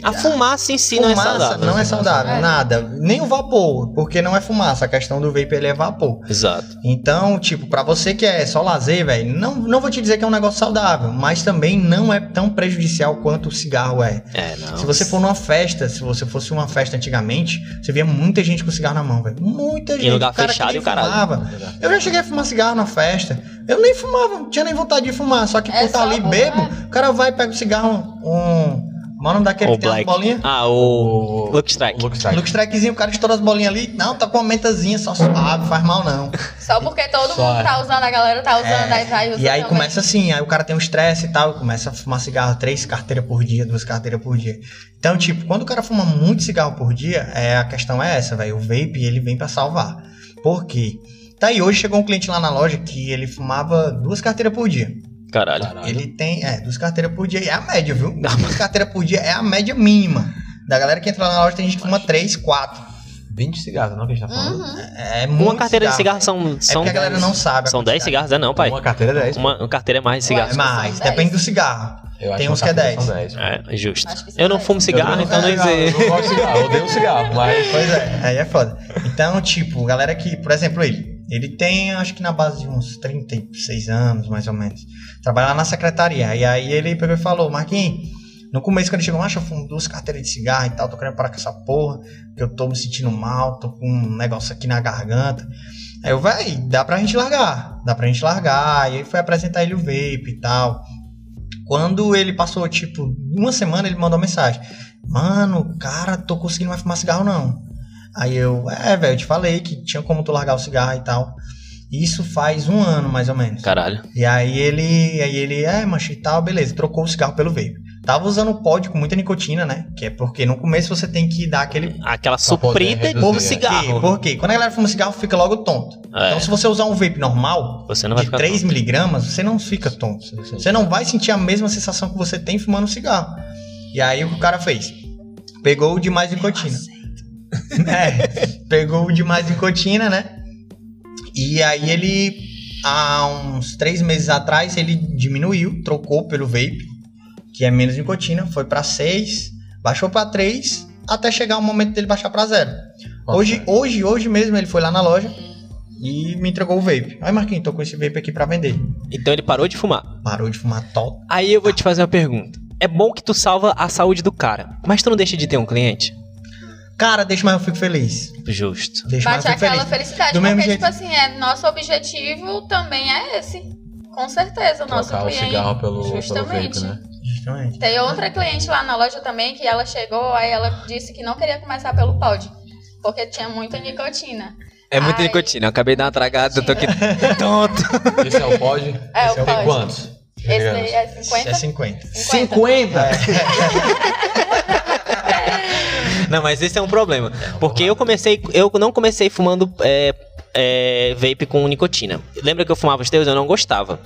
a fumaça em si fumaça não é saudável. Não é saudável, é. nada. Nem o vapor, porque não é fumaça. A questão do vape ele é vapor. Exato. Então, tipo, para você que é só lazer, velho, não, não vou te dizer que é um negócio saudável, mas também não é tão prejudicial quanto o cigarro é. É, não. Se você for numa festa, se você fosse uma festa antigamente, você via muita gente com cigarro na mão, velho. Muita gente. Em lugar cara fechado e o caralho. Fumava. Eu já cheguei a fumar cigarro na festa. Eu nem fumava, não tinha nem vontade de fumar. Só que é por estar ali bebo, é. o cara vai, pega o cigarro, um qual é o nome daquele o que Black. tem as bolinhas? Ah, o, o... Look Strike. Look Strike. Look Strikezinho, o cara estoura as bolinhas ali. Não, tá com uma mentazinha só suave, faz mal não. Só porque todo só mundo tá usando, a galera tá usando, é. aí vai usando. E aí começa assim, aí o cara tem um estresse e tal, começa a fumar cigarro, três carteiras por dia, duas carteiras por dia. Então, tipo, quando o cara fuma muito cigarro por dia, é, a questão é essa, velho. O vape, ele vem para salvar. Por quê? Tá aí, hoje chegou um cliente lá na loja que ele fumava duas carteiras por dia. Caralho. Ele tem, é, duas carteiras por dia. É a média, viu? Duas carteiras por dia é a média mínima. Da galera que entra lá na loja, tem gente que fuma três, quatro. 20 cigarros, não que a gente tá falando? Uhum. É, é Uma carteira cigarro. de cigarros são. são é a galera não sabe. São 10 cigarros, é não, pai? Uma carteira é 10. Uma, uma carteira é mais de cigarros. É mais, depende do cigarro. Eu tem uns que é 10. 10 é, justo. Eu não fumo cigarro, então não dizer. Eu não gosto de cigarro, eu odeio cigarro, mas. Pois é, aí é foda. Então, tipo, galera que, por exemplo, ele. Ele tem, acho que na base de uns 36 anos, mais ou menos. Trabalha lá na secretaria. E aí ele pegou e falou, Marquinhos, no começo, quando ele chegou, acho eu fumo duas carteiras de cigarro e tal, tô querendo parar com essa porra, que eu tô me sentindo mal, tô com um negócio aqui na garganta. Aí eu, vai, dá pra gente largar, dá pra gente largar. E aí foi apresentar ele o vape e tal. Quando ele passou, tipo, uma semana, ele mandou uma mensagem. Mano, cara, tô conseguindo mais fumar cigarro não. Aí eu, é, velho, eu te falei que tinha como tu largar o cigarro e tal. Isso faz um ano, mais ou menos. Caralho. E aí ele, aí ele, é, mancha e tal, beleza, trocou o cigarro pelo vape. Tava usando o pod com muita nicotina, né? Que é porque no começo você tem que dar aquele. Aquela suprida por cigarro. Por quê? Quando a galera fuma cigarro, fica logo tonto. É. Então, se você usar um vape normal, você não vai de 3 miligramas, você não fica tonto. Você não vai sentir a mesma sensação que você tem fumando cigarro. E aí o que o cara fez? Pegou o de mais nicotina. é, pegou o de mais nicotina, né? E aí ele, há uns três meses atrás, ele diminuiu, trocou pelo vape, que é menos nicotina, foi para 6, baixou para 3, até chegar o momento dele baixar para zero. Hoje, hoje, hoje mesmo ele foi lá na loja e me entregou o vape. Aí, Marquinhos, tô com esse vape aqui para vender. Então ele parou de fumar? Parou de fumar top. Aí eu vou te fazer uma pergunta. É bom que tu salva a saúde do cara, mas tu não deixa de ter um cliente? Cara, deixa mais eu fico feliz. Justo. Deixa Bate mais eu fico aquela feliz. felicidade. Do porque, mesmo tipo jeito... assim, é, nosso objetivo também é esse. Com certeza, o nosso cliente. o cigarro pelo, Justamente. Pelo vape, né? Justamente. Tem outra cliente lá na loja também que ela chegou, aí ela disse que não queria começar pelo pod. Porque tinha muita nicotina. É muita Ai, nicotina. Eu acabei de dar uma tragada, eu tô aqui tonto. Esse é o pod? É, Esse o pod. Tem quantos? Esse daí é 50? É 50. 50? 50? É. Não, mas esse é um problema. Porque eu comecei, eu não comecei fumando é, é, vape com nicotina. Lembra que eu fumava os teus? Eu não gostava.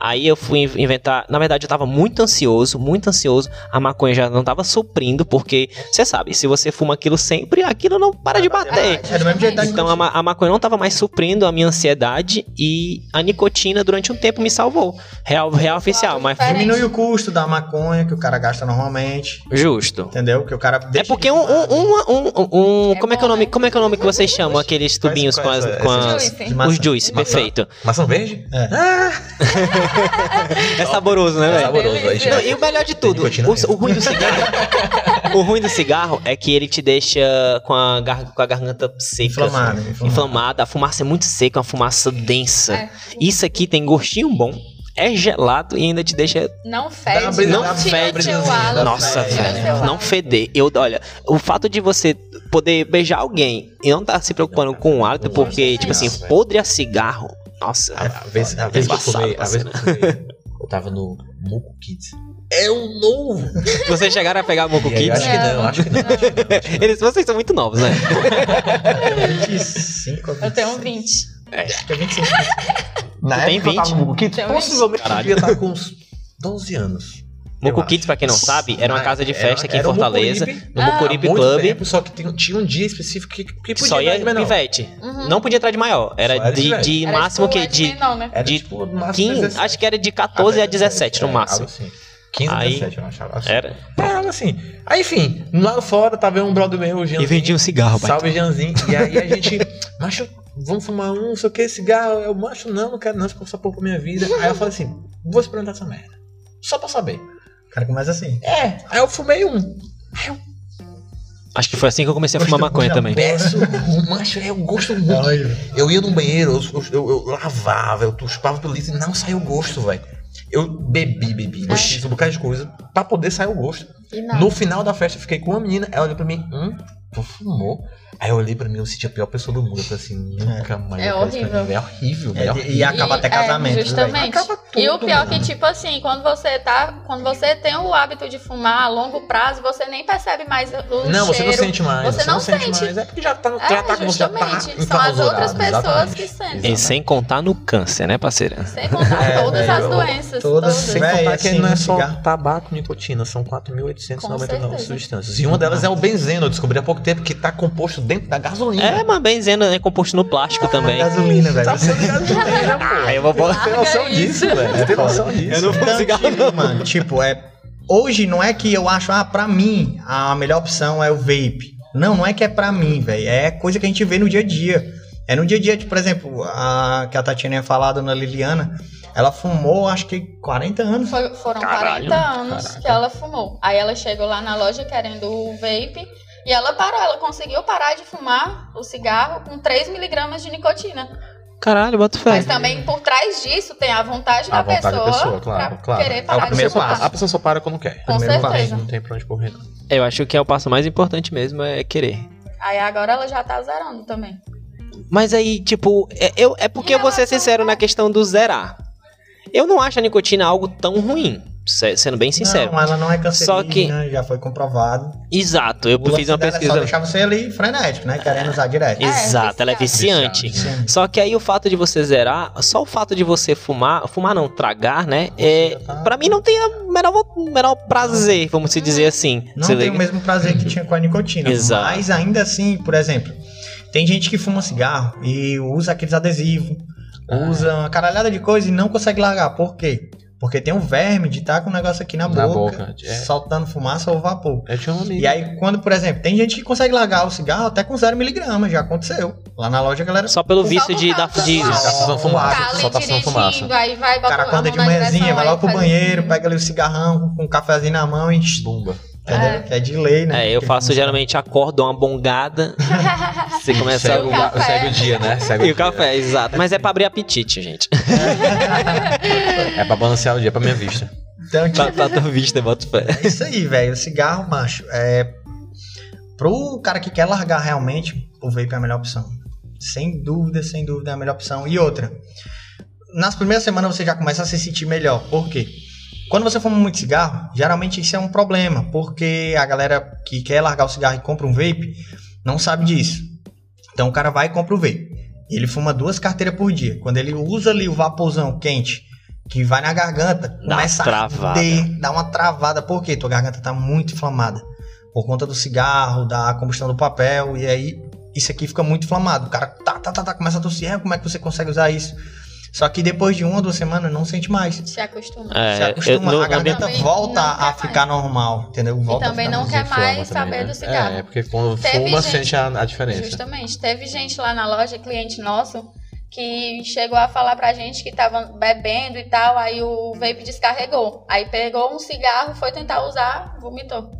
Aí eu fui inventar. Na verdade, eu tava muito ansioso, muito ansioso. A maconha já não tava suprindo, porque você sabe, se você fuma aquilo sempre, aquilo não para de bater. É, do mesmo jeito então a, a maconha não tava mais suprindo a minha ansiedade e a nicotina durante um tempo me salvou. Real, real oficial. Mas... Diminui o custo da maconha que o cara gasta normalmente. Justo. Entendeu? Que o cara É porque um, um, um, um, como é que é o nome? Como é que é o nome que vocês chamam aqueles tubinhos com as, com as os juice, perfeito. Maçã verde? É. Ah. é saboroso, né, velho? É saboroso. e o melhor de tudo, o, o, ruim do cigarro. o ruim do cigarro é que ele te deixa com a, gar, com a garganta seca. Inflamada, assim. inflamada. A fumaça é muito seca, uma fumaça densa. É. Isso aqui tem gostinho bom é gelado e ainda te deixa. Não fede. Não fede. Nossa, velho. Não feder. Eu, olha, o fato de você poder beijar alguém e não estar tá se preocupando com o hálito, porque, tipo assim, podre a cigarro. Nossa. A, a vez, a vez que eu fumei, a vez que eu fumei, eu tava no Moco Kids. É o novo! Vocês chegaram a pegar Moco Kids? Acho que não, acho que não. Eles, vocês são muito novos, né? 25 Eu tenho 20. É. Acho que é 25. Na tu época tem 20? eu tava no Moco Kids, possivelmente eu devia estar com uns 12 anos. Moco Kids, pra quem não sabe, era uma casa de festa aqui em Fortaleza, no Mucuripe ah, Club. Tempo, só que tinha um dia específico que, que podia Só ia de pivete. Uhum. Não podia entrar de maior. Era, era de, de era máximo tipo, que de, não, né? de tipo, 15, acho que era de 14 a 17 no é, máximo. Assim. 15 aí, 17, eu achava. Assim. Era? Era assim. Aí, enfim, lá fora tava um brother meu, o Jeanzinho. E vendia um cigarro, Salve, Jeanzinho. E aí a gente, macho, vamos fumar um, não sei o que, cigarro. Eu, macho, não, não quero não, essa porra pra minha vida. Aí eu falei assim, vou experimentar essa merda. Só pra saber. O cara começa assim. É, aí eu fumei um. Aí eu. Acho que foi assim que eu comecei a fumar maconha também. Peço, macho, é, eu gosto muito. Eu ia no banheiro, eu, eu, eu lavava, eu chupava pelo litro e não saiu o gosto, velho. Eu bebi, bebi, é. fiz um bocado de coisa pra poder sair o gosto. No final da festa, eu fiquei com uma menina, ela olhou pra mim, hum, tu fumou? Aí eu olhei pra mim, eu senti a pior pessoa do mundo. Eu falei assim, nunca é. mais. É horrível. É horrível, é, é horrível. E acaba até casamento. É, justamente. Acaba tudo, e o pior mano. que, tipo assim, quando você tá. Quando você tem o hábito de fumar a longo prazo, você nem percebe mais o Não, cheiro. você não sente mais. Você, você não, não, sente. mais. É porque já tá, é, já tá com já tá São as outras pessoas exatamente. que sentem. E sem contar no câncer, né, parceira? Sem contar é, todas as doenças. Todas. Sem contar que não é só tabaco nicotina, são 4.899 substâncias. E uma delas é o benzeno. Eu descobri há pouco tempo que tá composto dentro da gasolina. É, mas benzeno é composto no plástico ah, também. Gasolina, velho. Tá sendo gasolina, pô. Ah, eu vou ter noção disso, velho. Tem noção disso. Eu não vou cigarro, não. Mano, tipo, é. Hoje não é que eu acho, ah, pra mim, a melhor opção é o vape. Não, não é que é pra mim, velho. É coisa que a gente vê no dia a dia. É no dia a dia, tipo, por exemplo, a que a Tatiana tinha falado na Liliana, ela fumou acho que 40 anos. Foi, foram Caralho, 40 anos caraca. que ela fumou. Aí ela chegou lá na loja querendo o vape. E ela parou, ela conseguiu parar de fumar o cigarro com 3 miligramas de nicotina. Caralho, bota fé. Mas também por trás disso tem a vontade, a da, vontade pessoa da pessoa, claro, claro. querer parar é o primeiro passo. A pessoa só para quando quer. Com primeiro certeza. Passo, não tem pra onde correr. Não. Eu acho que é o passo mais importante mesmo, é querer. Aí agora ela já tá zerando também. Mas aí, tipo, é, eu, é porque eu vou ser sincero na questão do zerar. Eu não acho a nicotina algo tão ruim sendo bem sincero. Não, ela não é cancerígena, Só que... já foi comprovado. Exato, eu fiz uma pesquisa. É só deixar você ali frenético, né? Querendo usar direto. É, Exato, é ela é viciante. viciante. Só que aí o fato de você zerar, só o fato de você fumar, fumar não, tragar, né? é, tá... Pra mim não tem o menor, menor prazer, vamos se dizer assim. Não tem liga? o mesmo prazer que tinha com a nicotina. Exato. Mas ainda assim, por exemplo, tem gente que fuma cigarro e usa aqueles adesivos, ah. usa uma caralhada de coisa e não consegue largar. Por quê? Porque tem um verme de estar tá com o um negócio aqui na, na boca, boca é. soltando fumaça ou vapor. É tinha um amigo. E aí, quando, por exemplo, tem gente que consegue largar o cigarro até com 0 miligramas, já aconteceu. Lá na loja a galera. Só pelo vício de dar de. Só fumaça. Só tá fumaça. Aí vai, o cara, é de manhãzinha, vai lá pro banheiro, pega ali o cigarrão com um cafezinho na mão e. Bumba. É. Que é de lei, né? É, eu faço geralmente acordo uma bongada. você começa segue, a... o, segue o dia, né? Segue e o, café, exato. Mas é pra abrir apetite, gente. é pra balancear o dia pra minha vista. Então, tipo... pra, pra tua vista, bota fé. É isso aí, velho. O cigarro, macho, é. Pro cara que quer largar realmente, o vape é a melhor opção. Sem dúvida, sem dúvida é a melhor opção. E outra, nas primeiras semanas você já começa a se sentir melhor. Por quê? Quando você fuma muito cigarro, geralmente isso é um problema, porque a galera que quer largar o cigarro e compra um vape não sabe disso. Então o cara vai e compra o vape. Ele fuma duas carteiras por dia. Quando ele usa ali o vaporzão quente, que vai na garganta, Dá começa uma a travada. arder, dá uma travada. Por quê? Tua garganta tá muito inflamada. Por conta do cigarro, da combustão do papel, e aí isso aqui fica muito inflamado. O cara tá, tá, tá, tá começa a tossir. É, como é que você consegue usar isso? Só que depois de uma ou duas semanas não sente mais. Se acostuma. É, Se acostuma, eu- no- a garganta volta a ficar normal, entendeu? E Volta a também não quer mais saber também, né? do cigarro. É, porque quando Teve fuma, gente- sente a, a diferença. Justamente. Teve gente lá na loja, cliente nosso, que chegou a falar pra gente que tava bebendo e tal, aí o vape descarregou. Aí pegou um cigarro, foi tentar usar, vomitou.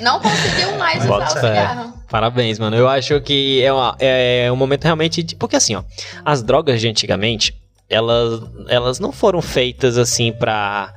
Não conseguiu mais Bota usar o fé. cigarro. Parabéns, mano. Eu acho que é, uma- é um momento realmente. de- Porque assim, ó, as drogas de antigamente, elas, elas não foram feitas assim pra,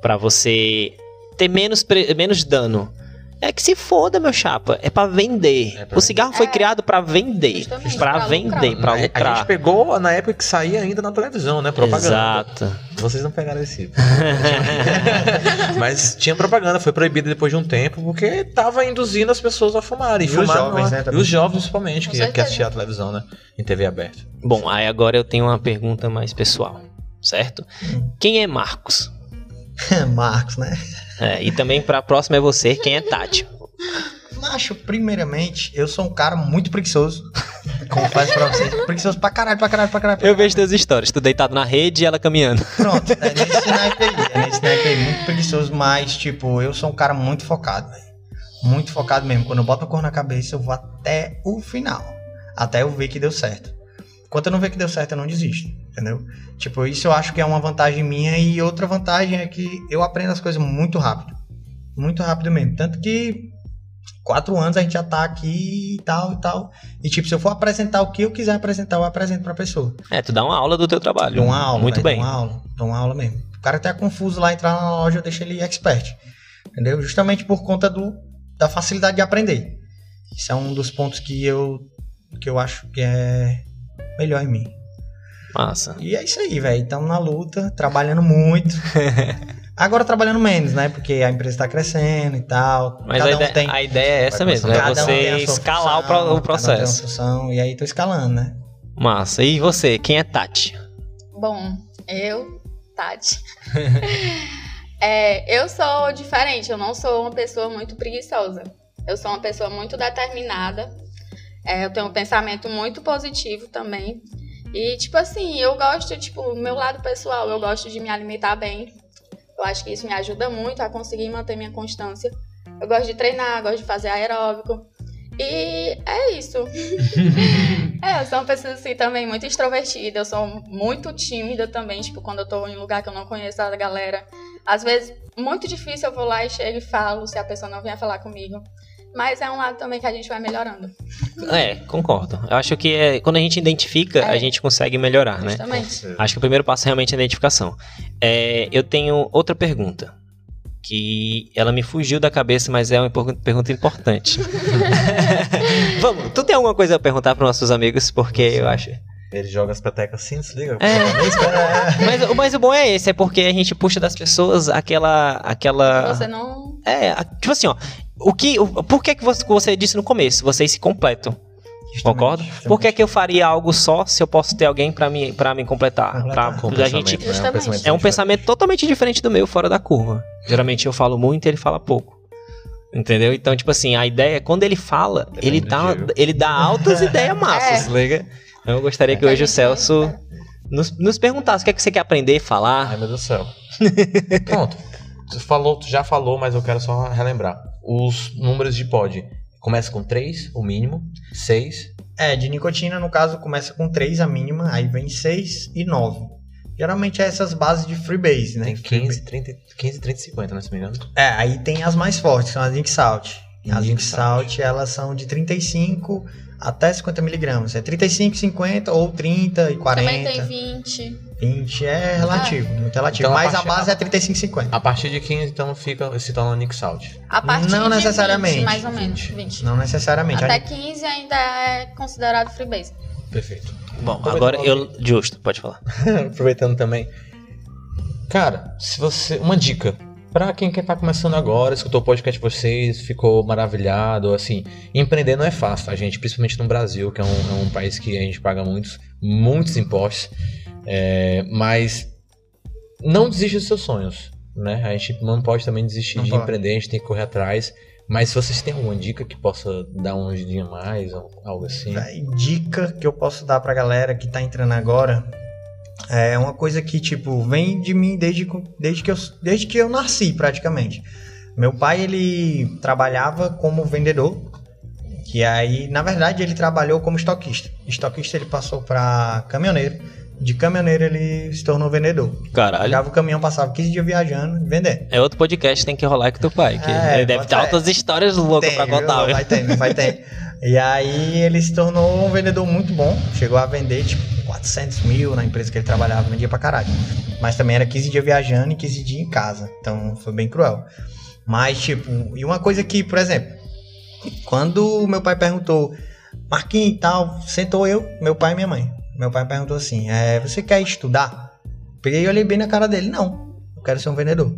pra você ter menos, menos dano. É que se foda, meu chapa. É pra vender. É pra o cigarro foi É. criado pra vender. Pra vender, lucrar. pra A- A gente lucrar. pegou na época que saía ainda na televisão, né? Propaganda. Exato. Vocês não pegaram esse. Mas tinha propaganda, foi proibida depois de um tempo, porque tava induzindo as pessoas a fumarem. E os fumar jovens, não- né, E os jovens, principalmente, que, que assistiam a televisão, né? Em TV aberta. Bom, aí agora eu tenho uma pergunta mais pessoal, certo? Hum. Quem é Marcos? Marcos, né? É, e também pra próxima é você, quem é Tati? Macho, primeiramente, eu sou um cara muito preguiçoso. Confesso pra vocês. Preguiçoso pra caralho, pra caralho, pra caralho. pra Eu vejo teus stories, tu deitado na rede e ela caminhando. Pronto, é nesse naipe aí. É nesse naipe aí. Muito preguiçoso, mas, tipo, eu sou um cara muito focado, velho. Muito focado mesmo. Quando eu boto a cor na cabeça, eu vou até o final. Até eu ver que deu certo. Enquanto eu não ver que deu certo, eu não desisto. Entendeu? Tipo, isso eu acho que é uma vantagem minha. E outra vantagem é que eu aprendo as coisas muito rápido. Muito rápido mesmo. Tanto que quatro anos a gente já tá aqui e tal e tal. E tipo, se eu for apresentar o que eu quiser apresentar, eu apresento pra pessoa. É, tu dá uma aula do teu trabalho. Dou uma aula. Muito velho, bem. Dou uma aula. Dou uma aula mesmo. O cara tá confuso lá, entrar na loja, eu deixo ele expert. Entendeu? Justamente por conta do, da facilidade de aprender. Isso é um dos pontos que eu, que eu acho que é melhor em mim. Massa. E é isso aí, velho. Estamos na luta, trabalhando muito. Agora trabalhando menos, né? Porque a empresa tá crescendo e tal. Mas Cada a, um ideia, tem, a ideia é essa mesmo, é um tem você sua escalar o, função, o cada um processo. função, e aí tô escalando, né? Massa. E você, quem é Tati? Bom, eu, Tati. É, eu sou diferente, eu não sou uma pessoa muito preguiçosa. Eu sou uma pessoa muito determinada. É, eu tenho um pensamento muito positivo também. E, tipo assim, eu gosto, tipo, meu lado pessoal, eu gosto de me alimentar bem. Eu acho que isso me ajuda muito a conseguir manter minha constância. Eu gosto de treinar, gosto de fazer aeróbico. E é isso. é, eu sou uma pessoa assim também muito extrovertida. Eu sou muito tímida também, tipo, quando eu tô em um lugar que eu não conheço a galera. Às vezes, muito difícil eu vou lá e chego e falo se a pessoa não vier falar comigo. Mas é um lado também que a gente vai melhorando. É, concordo. Eu acho que é, quando a gente identifica, É. a gente consegue melhorar, né? Justamente. Acho que o primeiro passo é realmente a identificação. É, eu tenho outra pergunta. Que ela me fugiu da cabeça, mas é uma pergu- pergunta importante. Vamos, tu tem alguma coisa a perguntar para nossos amigos? Porque eu acho. Ele joga as petecas assim, desliga. É. Mas, mas o bom é esse, é porque a gente puxa das pessoas aquela. aquela Você não. É, tipo assim, ó. O que, o, por que, que você, você disse no começo? Vocês se completam. Justamente. Por que, que eu faria algo só se eu posso ter alguém pra me, pra me completar? Completar. Pra, a gente, né? É um pensamento totalmente diferente do meu, fora da curva. Geralmente eu falo muito e ele fala pouco. Entendeu? Então, tipo assim, a ideia, quando ele fala, Depende ele dá, ele dá altas ideias massas, É. liga? Então, eu gostaria que É. hoje o Celso nos, nos perguntasse o que é que você quer aprender, falar. Ai, meu Deus do céu. Pronto. Tu, falou, tu já falou, mas eu quero só relembrar. Os números de pod. Começa com 3, o mínimo, 6. É, de nicotina, no caso, começa com 3 a mínima, aí vem 6 e 9. Geralmente é essas bases de freebase, né? Tem 15, 30, 15, 30 e 50, não se me engano. É, aí tem as mais fortes, que são as Zinc Salt. As Zinc Salt, elas são de 35 até 50 miligramas. É 35, 50 ou 30 e 40. Também tem 20. 20 é relativo, muito relativo. Então, a Mas a partir- base é 35, 50. A partir de 15, então, fica, se torna Nick Salt. A partir Não de necessariamente. 20, mais ou menos. 20. Não necessariamente. Até Aí- 15 ainda é considerado freebase. Perfeito. Bom, agora pra eu. Justo, pode falar. Aproveitando também. Cara, se você. Uma dica. Para quem está começando agora, escutou o podcast de vocês, ficou maravilhado, assim, empreender não é fácil, a tá, gente, principalmente no Brasil, que é um, é um, país que a gente paga muitos, muitos impostos, é, mas não desista dos seus sonhos, né? A gente não pode também desistir não de pode. empreender, a gente tem que correr atrás. Mas se vocês têm alguma dica que possa dar uma ajudinha mais, algo assim? Dica que eu posso dar pra galera que tá entrando agora é uma coisa que, tipo, vem de mim desde, desde, que, eu, desde que eu nasci, praticamente. Meu pai, ele trabalhava como vendedor, que aí, na verdade, ele trabalhou como estoquista. Estoquista ele passou para caminhoneiro de caminhoneiro ele se tornou vendedor. Caralho. Pegava o caminhão, passava 15 dias viajando, vendendo. É outro podcast que tem que rolar com teu pai. Que é, ele deve ter altas histórias loucas pra contar. Viu? Vai ter, vai ter. e aí ele se tornou um vendedor muito bom. Chegou a vender tipo 400 mil na empresa que ele trabalhava, vendia pra caralho. Mas também era 15 dias viajando e 15 dias em casa. Então foi bem cruel. Mas tipo, e uma coisa que, por exemplo, quando meu pai perguntou, Marquinhos e tal, sentou eu, meu pai e minha mãe. Meu pai perguntou assim: é, Você quer estudar? Peguei e olhei bem na cara dele: Não, eu quero ser um vendedor.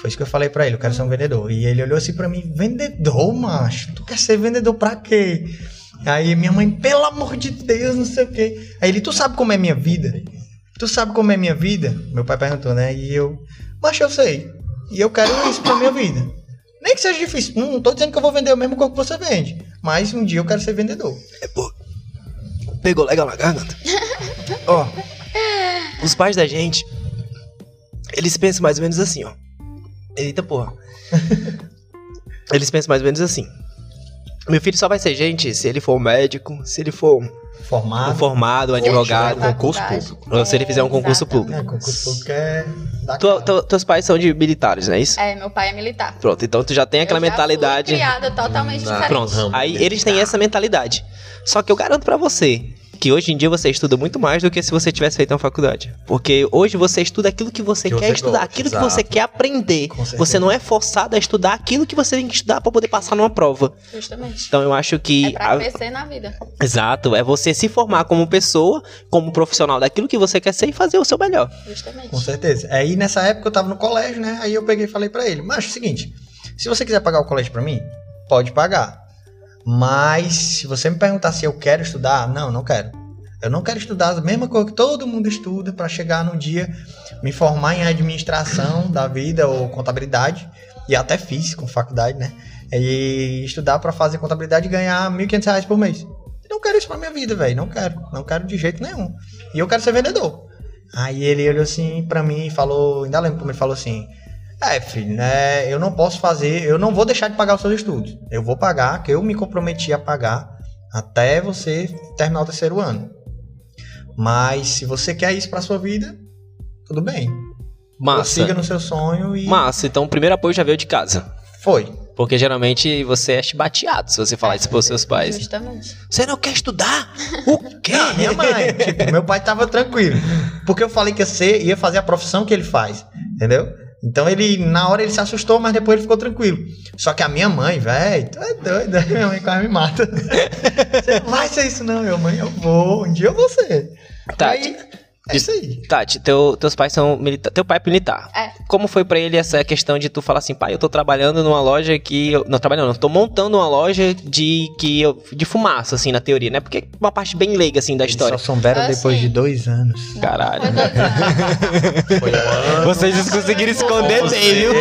Foi isso que eu falei para ele: Eu quero ser um vendedor. E ele olhou assim para mim: Vendedor, macho? Tu quer ser vendedor pra quê? Aí minha mãe, pelo amor de Deus, não sei o quê. Aí ele: Tu sabe como é minha vida? Tu sabe como é minha vida? Meu pai perguntou, né? E eu: Mas eu sei. E eu quero isso pra minha vida. Nem que seja difícil. Não tô dizendo que eu vou vender o mesmo que você vende. Mas um dia eu quero ser vendedor. É, pô, Pegou legal na garganta. ó, os pais da gente, eles pensam mais ou menos assim, ó. Eita porra. eles pensam mais ou menos assim. Meu filho só vai ser gente se ele for médico, se ele for formado, um formado, um advogado, concurso público. Ou se ele fizer um concurso público. É, concurso público é. Tu, tu, teus pais são de militares, não é isso? É, meu pai é militar. Pronto, então tu já tem aquela eu já mentalidade. Fui criada totalmente hum, diferente. Pronto, aí eles têm essa mentalidade. Só que eu garanto para você que hoje em dia você estuda muito mais do que se você tivesse feito uma faculdade. Porque hoje você estuda aquilo que você que quer você estudar, gosta, aquilo exato. que você quer aprender. Você não é forçado a estudar aquilo que você tem que estudar para poder passar numa prova. Justamente. Então eu acho que. É pra crescer na vida. Exato. É você se formar como pessoa, como profissional daquilo que você quer ser e fazer o seu melhor. Justamente. Com certeza. Aí nessa época eu tava no colégio, né? Aí eu peguei e falei para ele: Mas é o seguinte, se você quiser pagar o colégio para mim, pode pagar. Mas se você me perguntar se eu quero estudar, não, não quero. Eu não quero estudar a mesma coisa que todo mundo estuda para chegar num dia me formar em administração da vida ou contabilidade e até fiz com faculdade, né? E estudar para fazer contabilidade e ganhar 1.500 reais por mês. Eu não quero isso pra minha vida, velho. Não quero. Não quero de jeito nenhum. E eu quero ser vendedor. Aí ele olhou assim para mim e falou, ainda lembro como ele falou assim: é, filho, né? Eu não posso fazer, eu não vou deixar de pagar os seus estudos. Eu vou pagar, que eu me comprometi a pagar até você terminar o terceiro ano. Mas se você quer isso para sua vida, tudo bem. Massa. Siga no seu sonho e. Massa, então o primeiro apoio já veio de casa. Foi. Porque geralmente você é chibateado se você falar é, isso pros seus pais. Justamente. Você não quer estudar? O quê? Não, minha mãe. tipo, meu pai tava tranquilo. Porque eu falei que ia, ser, ia fazer a profissão que ele faz. Entendeu? Então ele, na hora ele se assustou, mas depois ele ficou tranquilo. Só que a minha mãe, velho, tu é doida, minha mãe quase me mata. Você não vai ser isso não, minha mãe, eu vou, um dia eu vou ser. Tá. Aí, é isso aí. Tati, teu, teus pais são militar. Teu pai é militar. É. Como foi para ele essa questão de tu falar assim, pai, eu tô trabalhando numa loja que. Eu, não, trabalhando, não, tô montando uma loja de que eu, de fumaça, assim, na teoria, né? Porque é uma parte bem leiga, assim, da história. Eles só souberam ah, depois de dois anos. Não, Caralho. Foi um ano. Vocês conseguiram esconder bem, viu?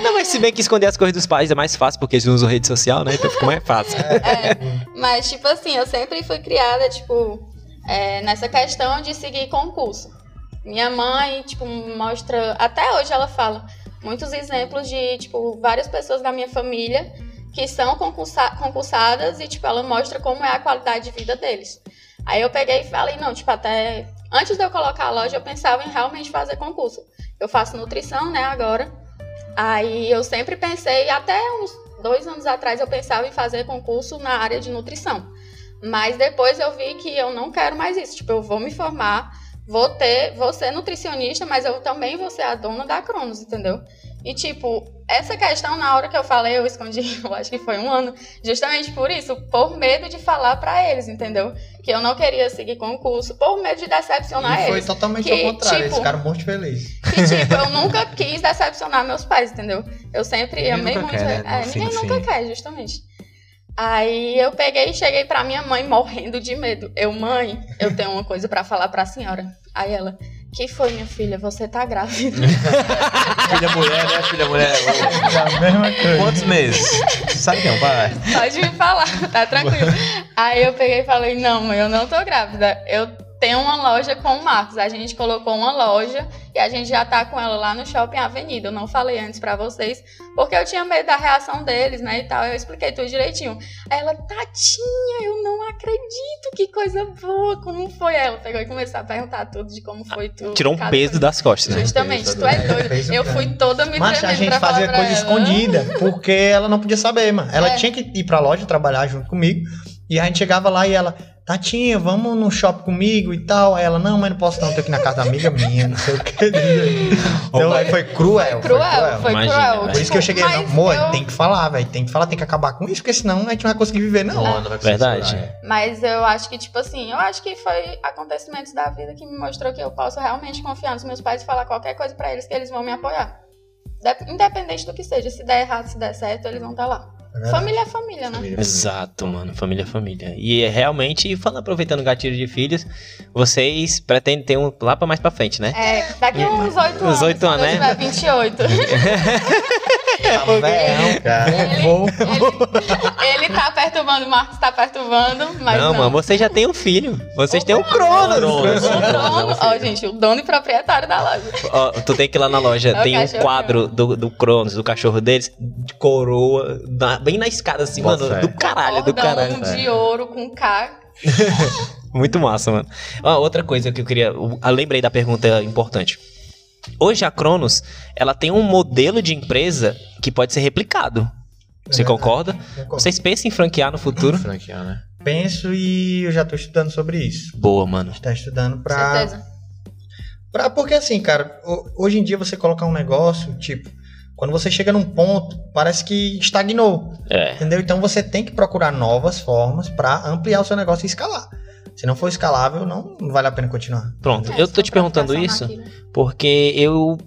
não, mas se bem que esconder as coisas dos pais é mais fácil, porque eles usam rede social, né? Então fica mais fácil. É, mas, tipo assim, eu sempre fui criada, tipo é, nessa questão de seguir concurso. Minha mãe, tipo, mostra, até hoje ela fala, muitos exemplos de, tipo, várias pessoas da minha família que são concursa concursadas e, tipo, ela mostra como é a qualidade de vida deles. Aí eu peguei e falei, não, tipo, até antes de eu colocar a loja, eu pensava em realmente fazer concurso. Eu faço nutrição, né, agora. Aí eu sempre pensei, até uns dois anos atrás, eu pensava em fazer concurso na área de nutrição. Mas depois eu vi que eu não quero mais isso. Tipo, eu vou me formar, vou ter, vou ser nutricionista, mas eu também vou ser a dona da Cronos, entendeu? E, tipo, essa questão, na hora que eu falei, eu escondi, eu acho que foi um ano, justamente por isso, por medo de falar para eles, entendeu? Que eu não queria seguir concurso, por medo de decepcionar e foi eles. Foi totalmente que, ao contrário, tipo, eles ficaram muito felizes. Que, tipo, eu nunca quis decepcionar meus pais, entendeu? Eu sempre ninguém amei muito. Quer, né? é, ninguém nunca quer, justamente. Aí eu peguei e cheguei pra minha mãe morrendo de medo. Eu, mãe, eu tenho uma coisa para falar pra senhora. Aí ela, que foi, minha filha? Você tá grávida. filha mulher, né? Filha mulher. É a mesma coisa. Quantos meses? Sabe não, vai. Pode me falar, tá tranquilo. Aí eu peguei e falei, não, mãe, eu não tô grávida. Eu tem uma loja com o Marcos. A gente colocou uma loja e a gente já tá com ela lá no Shopping Avenida. Eu não falei antes para vocês, porque eu tinha medo da reação deles, né, e tal. Eu expliquei tudo direitinho. Aí ela, Tatinha, eu não acredito, que coisa boa, como foi? Ela pegou e começou a perguntar tudo de como foi tudo. Tirou um peso coisa. das costas, né? Justamente, tu é doido. Eu fui toda me Mas a gente fazia coisa ela. escondida, porque ela não podia saber, mano. Ela é. tinha que ir pra loja trabalhar junto comigo. E a gente chegava lá e ela, Tatinha, vamos no shopping comigo e tal. Aí ela, não, mas não posso não, tô aqui na casa da amiga minha, não sei o que. Então aí foi cruel. Foi cruel, foi cruel. cruel. Por isso que eu cheguei, não, amor, eu... tem que falar, velho, tem que falar, tem que acabar com isso, porque senão a gente não vai conseguir viver, não. não, não Verdade. Mas eu acho que, tipo assim, eu acho que foi acontecimentos da vida que me mostrou que eu posso realmente confiar nos meus pais e falar qualquer coisa pra eles que eles vão me apoiar. Independente do que seja, se der errado, se der certo, eles vão estar tá lá. É família é família, né? Família Exato, mano. Família é família. E é realmente, falando, aproveitando o gatilho de filhos, vocês pretendem ter um lá pra mais pra frente, né? É, daqui uns oito anos. Uns oito anos, né? 28. Tá velho, cara. Ele, ele, ele tá perturbando, o Marcos tá perturbando, mas não. Não, mano, vocês já têm um filho. Vocês o têm o Cronos. O Cronos. Ó, gente, o dono e proprietário da loja. Ó, tu tem que ir lá na loja, é tem um quadro do, do Cronos, do cachorro deles, de coroa, na, bem na escada assim, Nossa, mano, é. do caralho, do caralho. de ouro com K. Muito massa, mano. Ó, outra coisa que eu queria. Eu lembrei da pergunta importante. Hoje a Cronos, ela tem um modelo de empresa que pode ser replicado. Você é concorda? Vocês pensam em franquear no futuro? franquear, né? Penso e eu já tô estudando sobre isso. Boa, mano. Está estudando pra. Certeza. Pra, porque assim, cara, hoje em dia você colocar um negócio, tipo, quando você chega num ponto, parece que estagnou. É. Entendeu? Então você tem que procurar novas formas para ampliar o seu negócio e escalar. Se não for escalável, não, não vale a pena continuar. Pronto, é, eu tô te perguntando isso porque eu,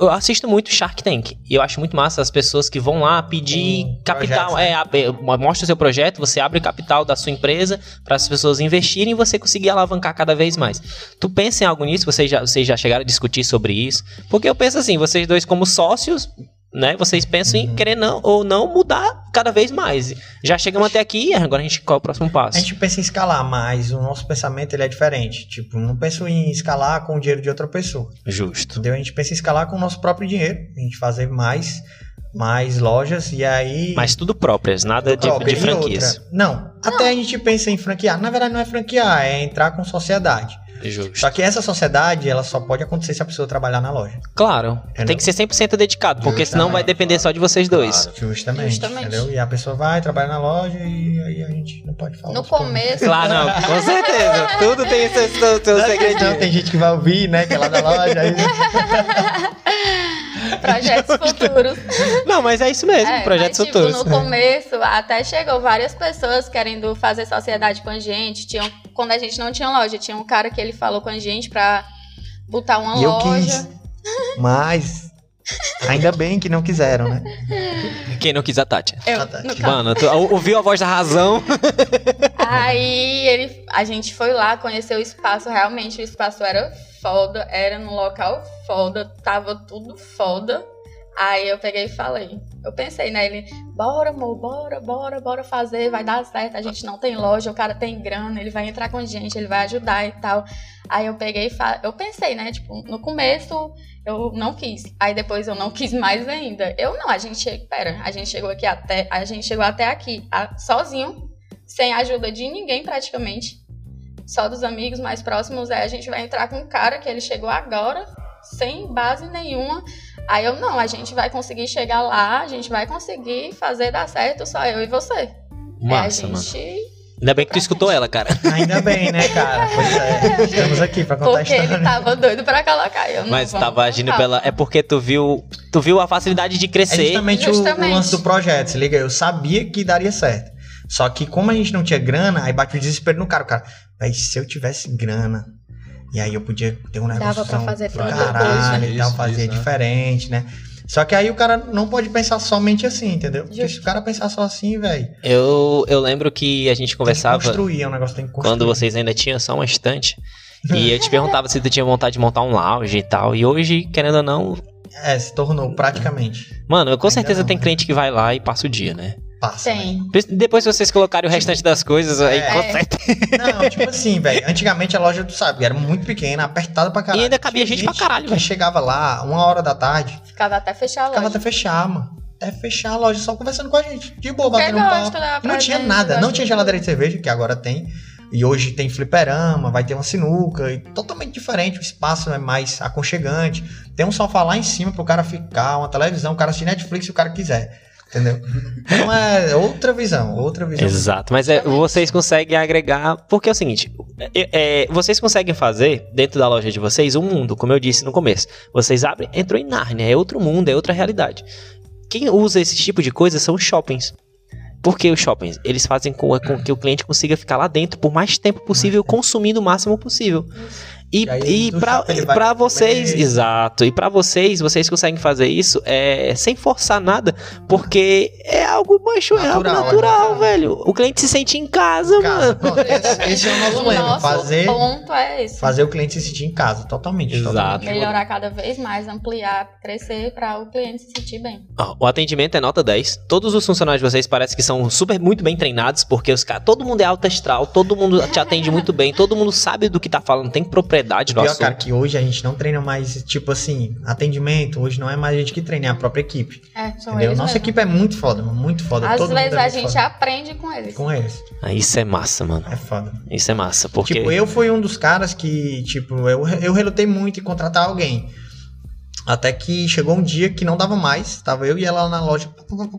eu assisto muito Shark Tank e eu acho muito massa as pessoas que vão lá pedir um capital. Projeto, né? É, mostra o seu projeto, você abre capital da sua empresa para as pessoas investirem e você conseguir alavancar cada vez mais. Tu pensa em algo nisso? Vocês já, vocês já chegaram a discutir sobre isso? Porque eu penso assim, vocês dois como sócios, né? Vocês pensam em querer não ou não mudar cada vez mais. Já chegamos até aqui, agora a gente qual é o próximo passo? A gente pensa em escalar, mas o nosso pensamento ele é diferente. Tipo, não penso em escalar com o dinheiro de outra pessoa. Justo. Entendeu? A gente pensa em escalar com o nosso próprio dinheiro, a gente fazer mais mais lojas e aí mas tudo próprias, nada de, de franquias. Não, não, até a gente pensa em franquear. Na verdade não é franquear, é entrar com sociedade. Justo. Só que essa sociedade, ela só pode acontecer se a pessoa trabalhar na loja. Claro. Entendeu? Tem que ser 100% dedicado, porque Justamente. senão vai depender só de vocês dois. Claro, justamente, justamente. Entendeu? E a pessoa vai, trabalha na loja e aí a gente não pode falar. No começo. Claro, não, com certeza. Tudo tem seu, seu, seu segredinho. Tem gente que vai ouvir, né, que é lá da loja. Aí... Projetos futuros. Não, mas é isso mesmo, é, projetos mas, tipo, futuros. No começo, até chegou várias pessoas querendo fazer sociedade com a gente. Tinham, quando a gente não tinha loja, tinha um cara que ele falou com a gente pra botar uma e loja. Eu quis, mas Ainda bem que não quiseram, né? Quem não quis a Tati? Eu, Mano, tu ouviu a voz da razão? Aí ele, a gente foi lá, conhecer o espaço. Realmente o espaço era foda, era num local foda, tava tudo foda. Aí eu peguei e falei. Eu pensei, né? Ele, bora, amor, bora, bora, bora fazer, vai dar certo. A gente não tem loja, o cara tem grana, ele vai entrar com a gente, ele vai ajudar e tal. Aí eu peguei e fa... eu pensei, né? Tipo, no começo eu não quis. Aí depois eu não quis mais ainda. Eu não, a gente, pera, a gente chegou aqui até, a gente chegou até aqui a, sozinho, sem ajuda de ninguém praticamente. Só dos amigos mais próximos, aí a gente vai entrar com um cara que ele chegou agora, sem base nenhuma. Aí eu, não, a gente vai conseguir chegar lá, a gente vai conseguir fazer dar certo, só eu e você. Massa, é, a gente mano. Ainda bem que tu escutou ela, cara. Ainda bem, né, cara? Pois é. Estamos aqui pra contar porque a história. ele tava doido pra colocar. Eu não Mas tava agindo pela. É porque tu viu. Tu viu a facilidade de É crescer. justamente, o- O, Justamente. lance do projeto, se liga? Eu sabia que daria certo. Só que como a gente não tinha grana, aí bate o desespero no cara. O cara, véi, se eu tivesse grana, e aí eu podia ter um negócio Dava pra fazer do tanta caralho coisa. e tal, Isso, fazer isso, né? diferente, né? Só que aí o cara não pode pensar somente assim, entendeu? Porque se o cara pensar só assim, velho, Eu, eu lembro que a gente conversava construir, é um negócio tem que construir. quando vocês ainda tinham só uma estante. E eu te perguntava se tu tinha vontade de montar um lounge e tal. E hoje, querendo ou não, É, se tornou praticamente. mano, eu com Ainda certeza não, tem né? cliente que vai lá e passa o dia, né? Passa. né? Tem. Depois se vocês colocarem o restante das coisas, aí É. Não, tipo assim, velho. Antigamente a loja, tu sabe, era muito pequena, apertada pra caralho. E ainda cabia Tinha gente pra caralho, velho. chegava lá, uma hora da tarde, Ficava até fechar a ficava loja. até fechar, mano. Até fechar a loja, só conversando com a gente. De boa, batendo um papo. E não tinha nada, não tinha de geladeira de cerveja, que agora tem. E hoje tem fliperama, vai ter uma sinuca, e totalmente diferente. O espaço é mais aconchegante. Tem um sofá lá em cima pro cara ficar, uma televisão, o cara assistir Netflix se o cara quiser. Entendeu? Então é outra visão, outra visão. Exato, mas é, vocês conseguem agregar. Porque é o seguinte: é- é, vocês conseguem fazer dentro da loja de vocês um mundo, como eu disse no começo. Vocês abrem, entrou em Nárnia, é outro mundo, é outra realidade. Quem usa esse tipo de coisa são os shoppings. Porque os shoppings, eles fazem com, com que o cliente consiga ficar lá dentro por mais tempo possível, consumindo o máximo possível. E, E e vai pra comer. vocês, exato, e pra vocês, vocês conseguem fazer isso é, sem forçar nada, porque é algo mancho, é algo Natural, é natural, natural. velho. O cliente se sente em casa, Casa, mano. pronto, esse, esse é o nosso o lema, nosso fazer, ponto é esse. fazer o cliente se sentir em casa, totalmente. Exato. totalmente. Melhorar cada vez mais, ampliar, crescer para o cliente se sentir bem. O atendimento é nota 10. Todos os funcionários de vocês parecem que são super muito bem treinados, porque os caras, todo mundo é alto astral, todo mundo te atende muito bem, todo mundo sabe do que tá falando, tem propriedade O no pior, assunto. cara, que hoje a gente não treina mais, tipo assim, atendimento. Hoje não é mais a gente que treina, é a própria equipe. É, são Entendeu? eles Nossa mesmo. equipe é muito foda, mano, muito foda. Às vezes é a gente foda. aprende com eles. Com eles. Ah, isso é massa, mano. É foda. Isso é massa, porque Tipo, eu fui um dos caras que, tipo, eu, eu relutei muito em contratar alguém. Até que chegou um dia que não dava mais. Tava eu e ela lá na loja,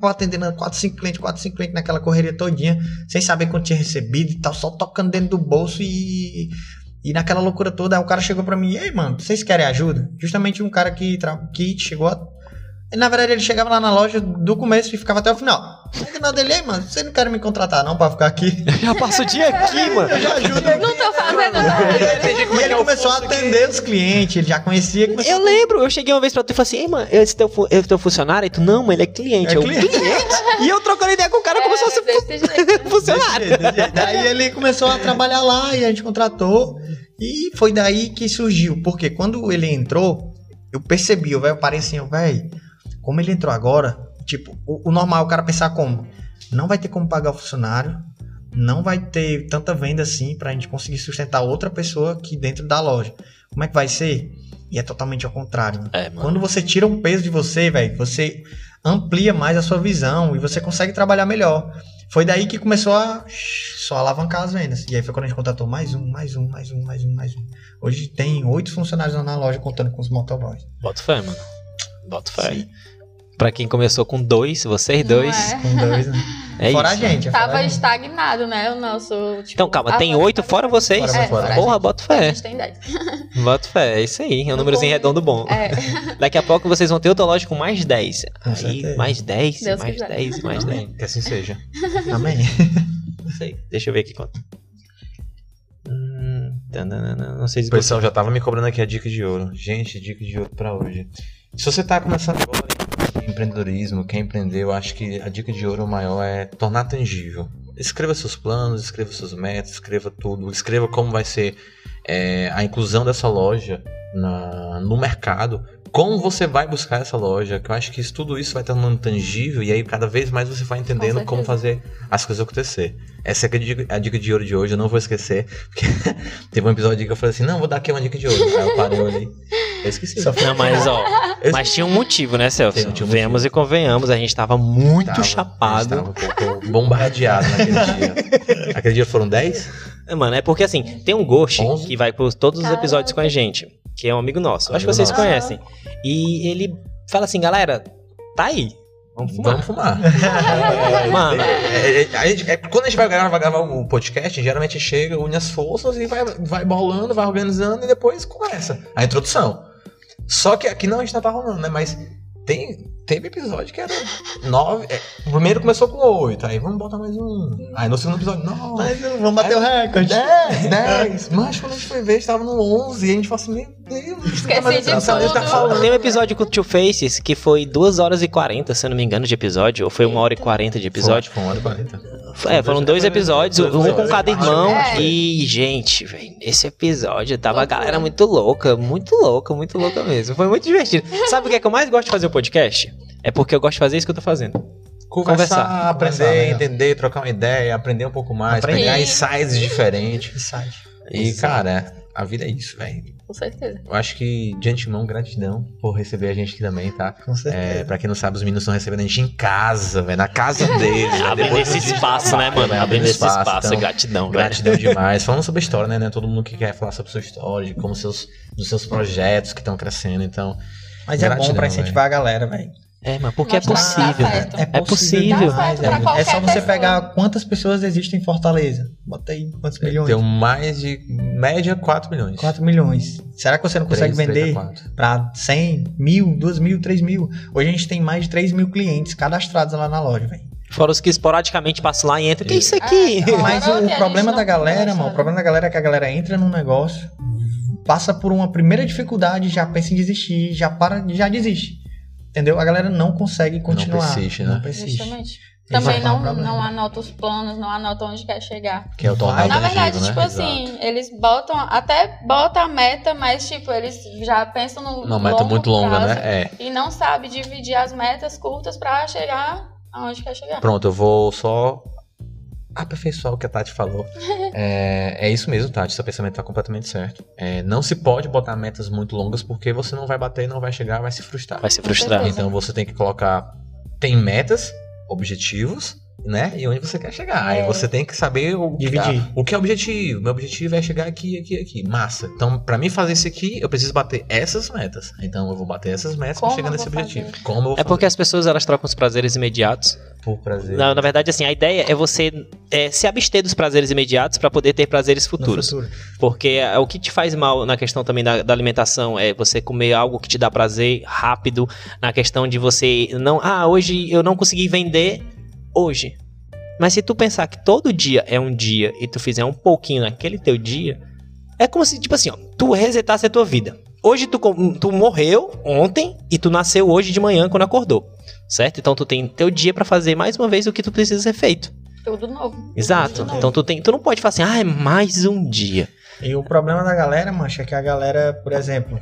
atendendo 4, 5 clientes, 4, 5 clientes naquela correria todinha, sem saber quanto tinha recebido e tal, só tocando dentro do bolso e. E naquela loucura toda, o cara chegou pra mim, e aí, mano, vocês querem ajuda? Justamente um cara que, que chegou a. E, na verdade, ele chegava lá na loja do começo e ficava até o final. Aí do nada ele, ei, mano, vocês não querem me contratar, não, pra ficar aqui? eu já passo o dia aqui, mano. Eu já ajudo. Não tô fazendo nada. E ele começou a atender os clientes, ele já conhecia. começou Eu lembro, eu cheguei uma vez pra tu e falei assim, ei, mano, esse teu, esse teu funcionário? E tu, não, mano, ele é cliente. É eu, cliente. E eu trocando ideia com o cara como se fosse É, desse jeito. funcionário. Desse jeito, desse jeito. Daí ele começou a trabalhar lá e a gente contratou. E foi daí que surgiu. Porque quando ele entrou, eu percebi, eu, velho, eu parei assim, velho, como ele entrou agora, tipo, o, o normal o cara pensar como? Não vai ter como pagar o funcionário, não vai ter tanta venda assim pra gente conseguir sustentar outra pessoa aqui dentro da loja. Como é que vai ser? E é totalmente ao contrário. mano. É. Quando você tira um peso de você, velho, você amplia mais a sua visão e você consegue trabalhar melhor. Foi daí que começou a só alavancar as vendas. E aí foi quando a gente contratou mais um, mais um, mais um, mais um, mais um. Hoje tem oito funcionários lá na loja contando com os motoboys. Bota fé, mano. Bota fé. Sim. Pra quem começou com dois, vocês Não dois, é. Com dois, né? é, Fora isso. a gente. é Tava a estagnado, né? O nosso. Tipo, Então, calma, tem oito fora vocês? Fora, É, fora. Porra, gente. bota A fé. gente tem dez. Bota fé, é isso aí. É um No númerozinho começo. redondo bom. É. Daqui a pouco vocês vão ter outra loja com mais 10. Com Aí, mais 10, Deus mais quiser. 10, mais 10. Que assim seja. Amém. Não sei. Deixa eu ver aqui quanto. Hum, não sei se O pessoal já tava me cobrando aqui a dica de ouro. Gente, dica de ouro pra hoje. Se você tá começando agora em empreendedorismo, quer empreender, eu acho que a dica de ouro maior é tornar tangível. Escreva seus planos, escreva seus metas, escreva tudo, escreva como vai ser é, a inclusão dessa loja na- no mercado, como você vai buscar essa loja, que eu acho que isso, tudo isso vai tornando tangível e aí cada vez mais você vai entendendo certeza. como fazer as coisas acontecer. Essa é a dica, a dica de ouro de hoje, eu não vou esquecer, porque teve um episódio que eu falei assim, não, vou dar aqui uma dica de ouro. Aí eu parei ali, eu esqueci. Não, mas ó, mas tinha um motivo, né, Celso? Tinha- tinha um Vemos e convenhamos, a gente tava muito Tava, chapado. a gente Tava um pouco bombardeado naquele dia. Aquele dia foram 10? É, Mano, é porque assim, tem um Ghost Onze? que vai por todos os Caraca. episódios com a gente, que é um amigo nosso. Acho que vocês nosso. conhecem. E ele fala assim, galera, tá aí. Vamos fumar. Vamos fumar. é, Mano, é, é, a gente, é, quando a gente vai gravar, vai gravar o podcast, geralmente chega, une as forças e vai, vai bolando, vai organizando e depois começa a introdução. Só que aqui não, a gente não tá rolando, né? Mas tem, teve episódio que era nove. É, o primeiro começou com oito, aí vamos botar mais um. Aí no segundo episódio, não. Mas vamos bater aí, o recorde. Dez, dez. Mas quando a gente foi ver, estava no onze e a gente falou assim, Esqueci de tudo. Tá falando. Tem um episódio com o Two Faces que foi duas horas e quarenta, se eu não me engano, de episódio, ou foi uma hora e quarenta de episódio. Foi, foi uma hora e quarenta. É, foram dois episódios, um com cada irmão. É. E, gente, velho, esse episódio tava a galera muito louca, muito louca, muito louca mesmo. Foi muito divertido. Sabe o que é que eu mais gosto de fazer o podcast? É porque eu gosto de fazer isso que eu tô fazendo. Conversar, Conversar aprender, Conversar, né? entender, trocar uma ideia, aprender um pouco mais, aprender. pegar insights diferentes. Insight. E, cara, a vida é isso, velho. Com certeza. Eu acho que, de antemão, gratidão por receber a gente aqui também, tá? Com certeza. É, pra quem não sabe, os meninos estão recebendo a gente em casa, velho, na casa deles. Abrindo esse espaço, né, mano? Abrindo esse espaço, espaço então, gratidão, Gratidão demais. Falando sobre história, né, né? Todo mundo que quer falar sobre sua história, de como seus, dos seus projetos que estão crescendo, então... Mas gratidão, é bom pra incentivar véio. a galera, velho. É, mas porque é possível. É, possível. É, é só você pegar quantas pessoas existem em Fortaleza. Bota aí quantos é, milhões. Tem mais de média 4 milhões. 4 milhões. Será que você não consegue 3, vender para 100, mil, 2 mil, 3 mil? Hoje a gente tem mais de 3 mil clientes cadastrados lá na loja, velho. Fora os que esporadicamente passam lá e entram. Que é isso aqui? É, mas o, o problema da galera, mano, o problema da galera é que a galera entra num negócio, passa por uma primeira dificuldade, já pensa em desistir, já para, já desiste. Entendeu? A galera não consegue continuar. Não persiste, né? Não persiste. Justamente. Também não, não anota os planos, não anota onde quer chegar. Que é o tornado Na verdade, né? tipo assim, Exato. eles botam, até botam a meta, mas tipo, eles já pensam no Uma meta muito longa, né? É. E não sabe dividir as metas curtas para chegar aonde quer chegar. Pronto, eu vou só aperfeiçoar o que a Tati falou. é, é isso mesmo, Tati, seu pensamento está completamente certo. É, não se pode botar metas muito longas porque você não vai bater, não vai chegar, vai se frustrar. Vai se frustrar. Então você tem que colocar. Tem metas, objetivos, né? E onde você quer chegar. É. Aí você tem que saber o que, Dividir. o que é o objetivo. Meu objetivo é chegar aqui, aqui, aqui. Massa. Então, para mim fazer isso aqui, eu preciso bater essas metas. Então, eu vou bater essas metas para chegar nesse objetivo. Fazer? Como É porque as pessoas elas trocam os prazeres imediatos por prazer. Na, na, verdade, assim, a ideia é você é, se abster dos prazeres imediatos para poder ter prazeres futuros. Futuro. Porque é, o que te faz mal na questão também da, da, alimentação é você comer algo que te dá prazer rápido, na questão de você não, ah, hoje eu não consegui vender hoje. Mas se tu pensar que todo dia é um dia e tu fizer um pouquinho naquele teu dia, é como se, tipo assim, ó, tu resetasse a tua vida. Hoje tu, tu morreu ontem e tu nasceu hoje de manhã quando acordou, certo? Então tu tem teu dia para fazer mais uma vez o que tu precisa ser feito. Tudo novo. Exato. Tudo então tu, tem, tu não pode falar assim, ah, é mais um dia. E o problema da galera, mancha, é que a galera, por exemplo,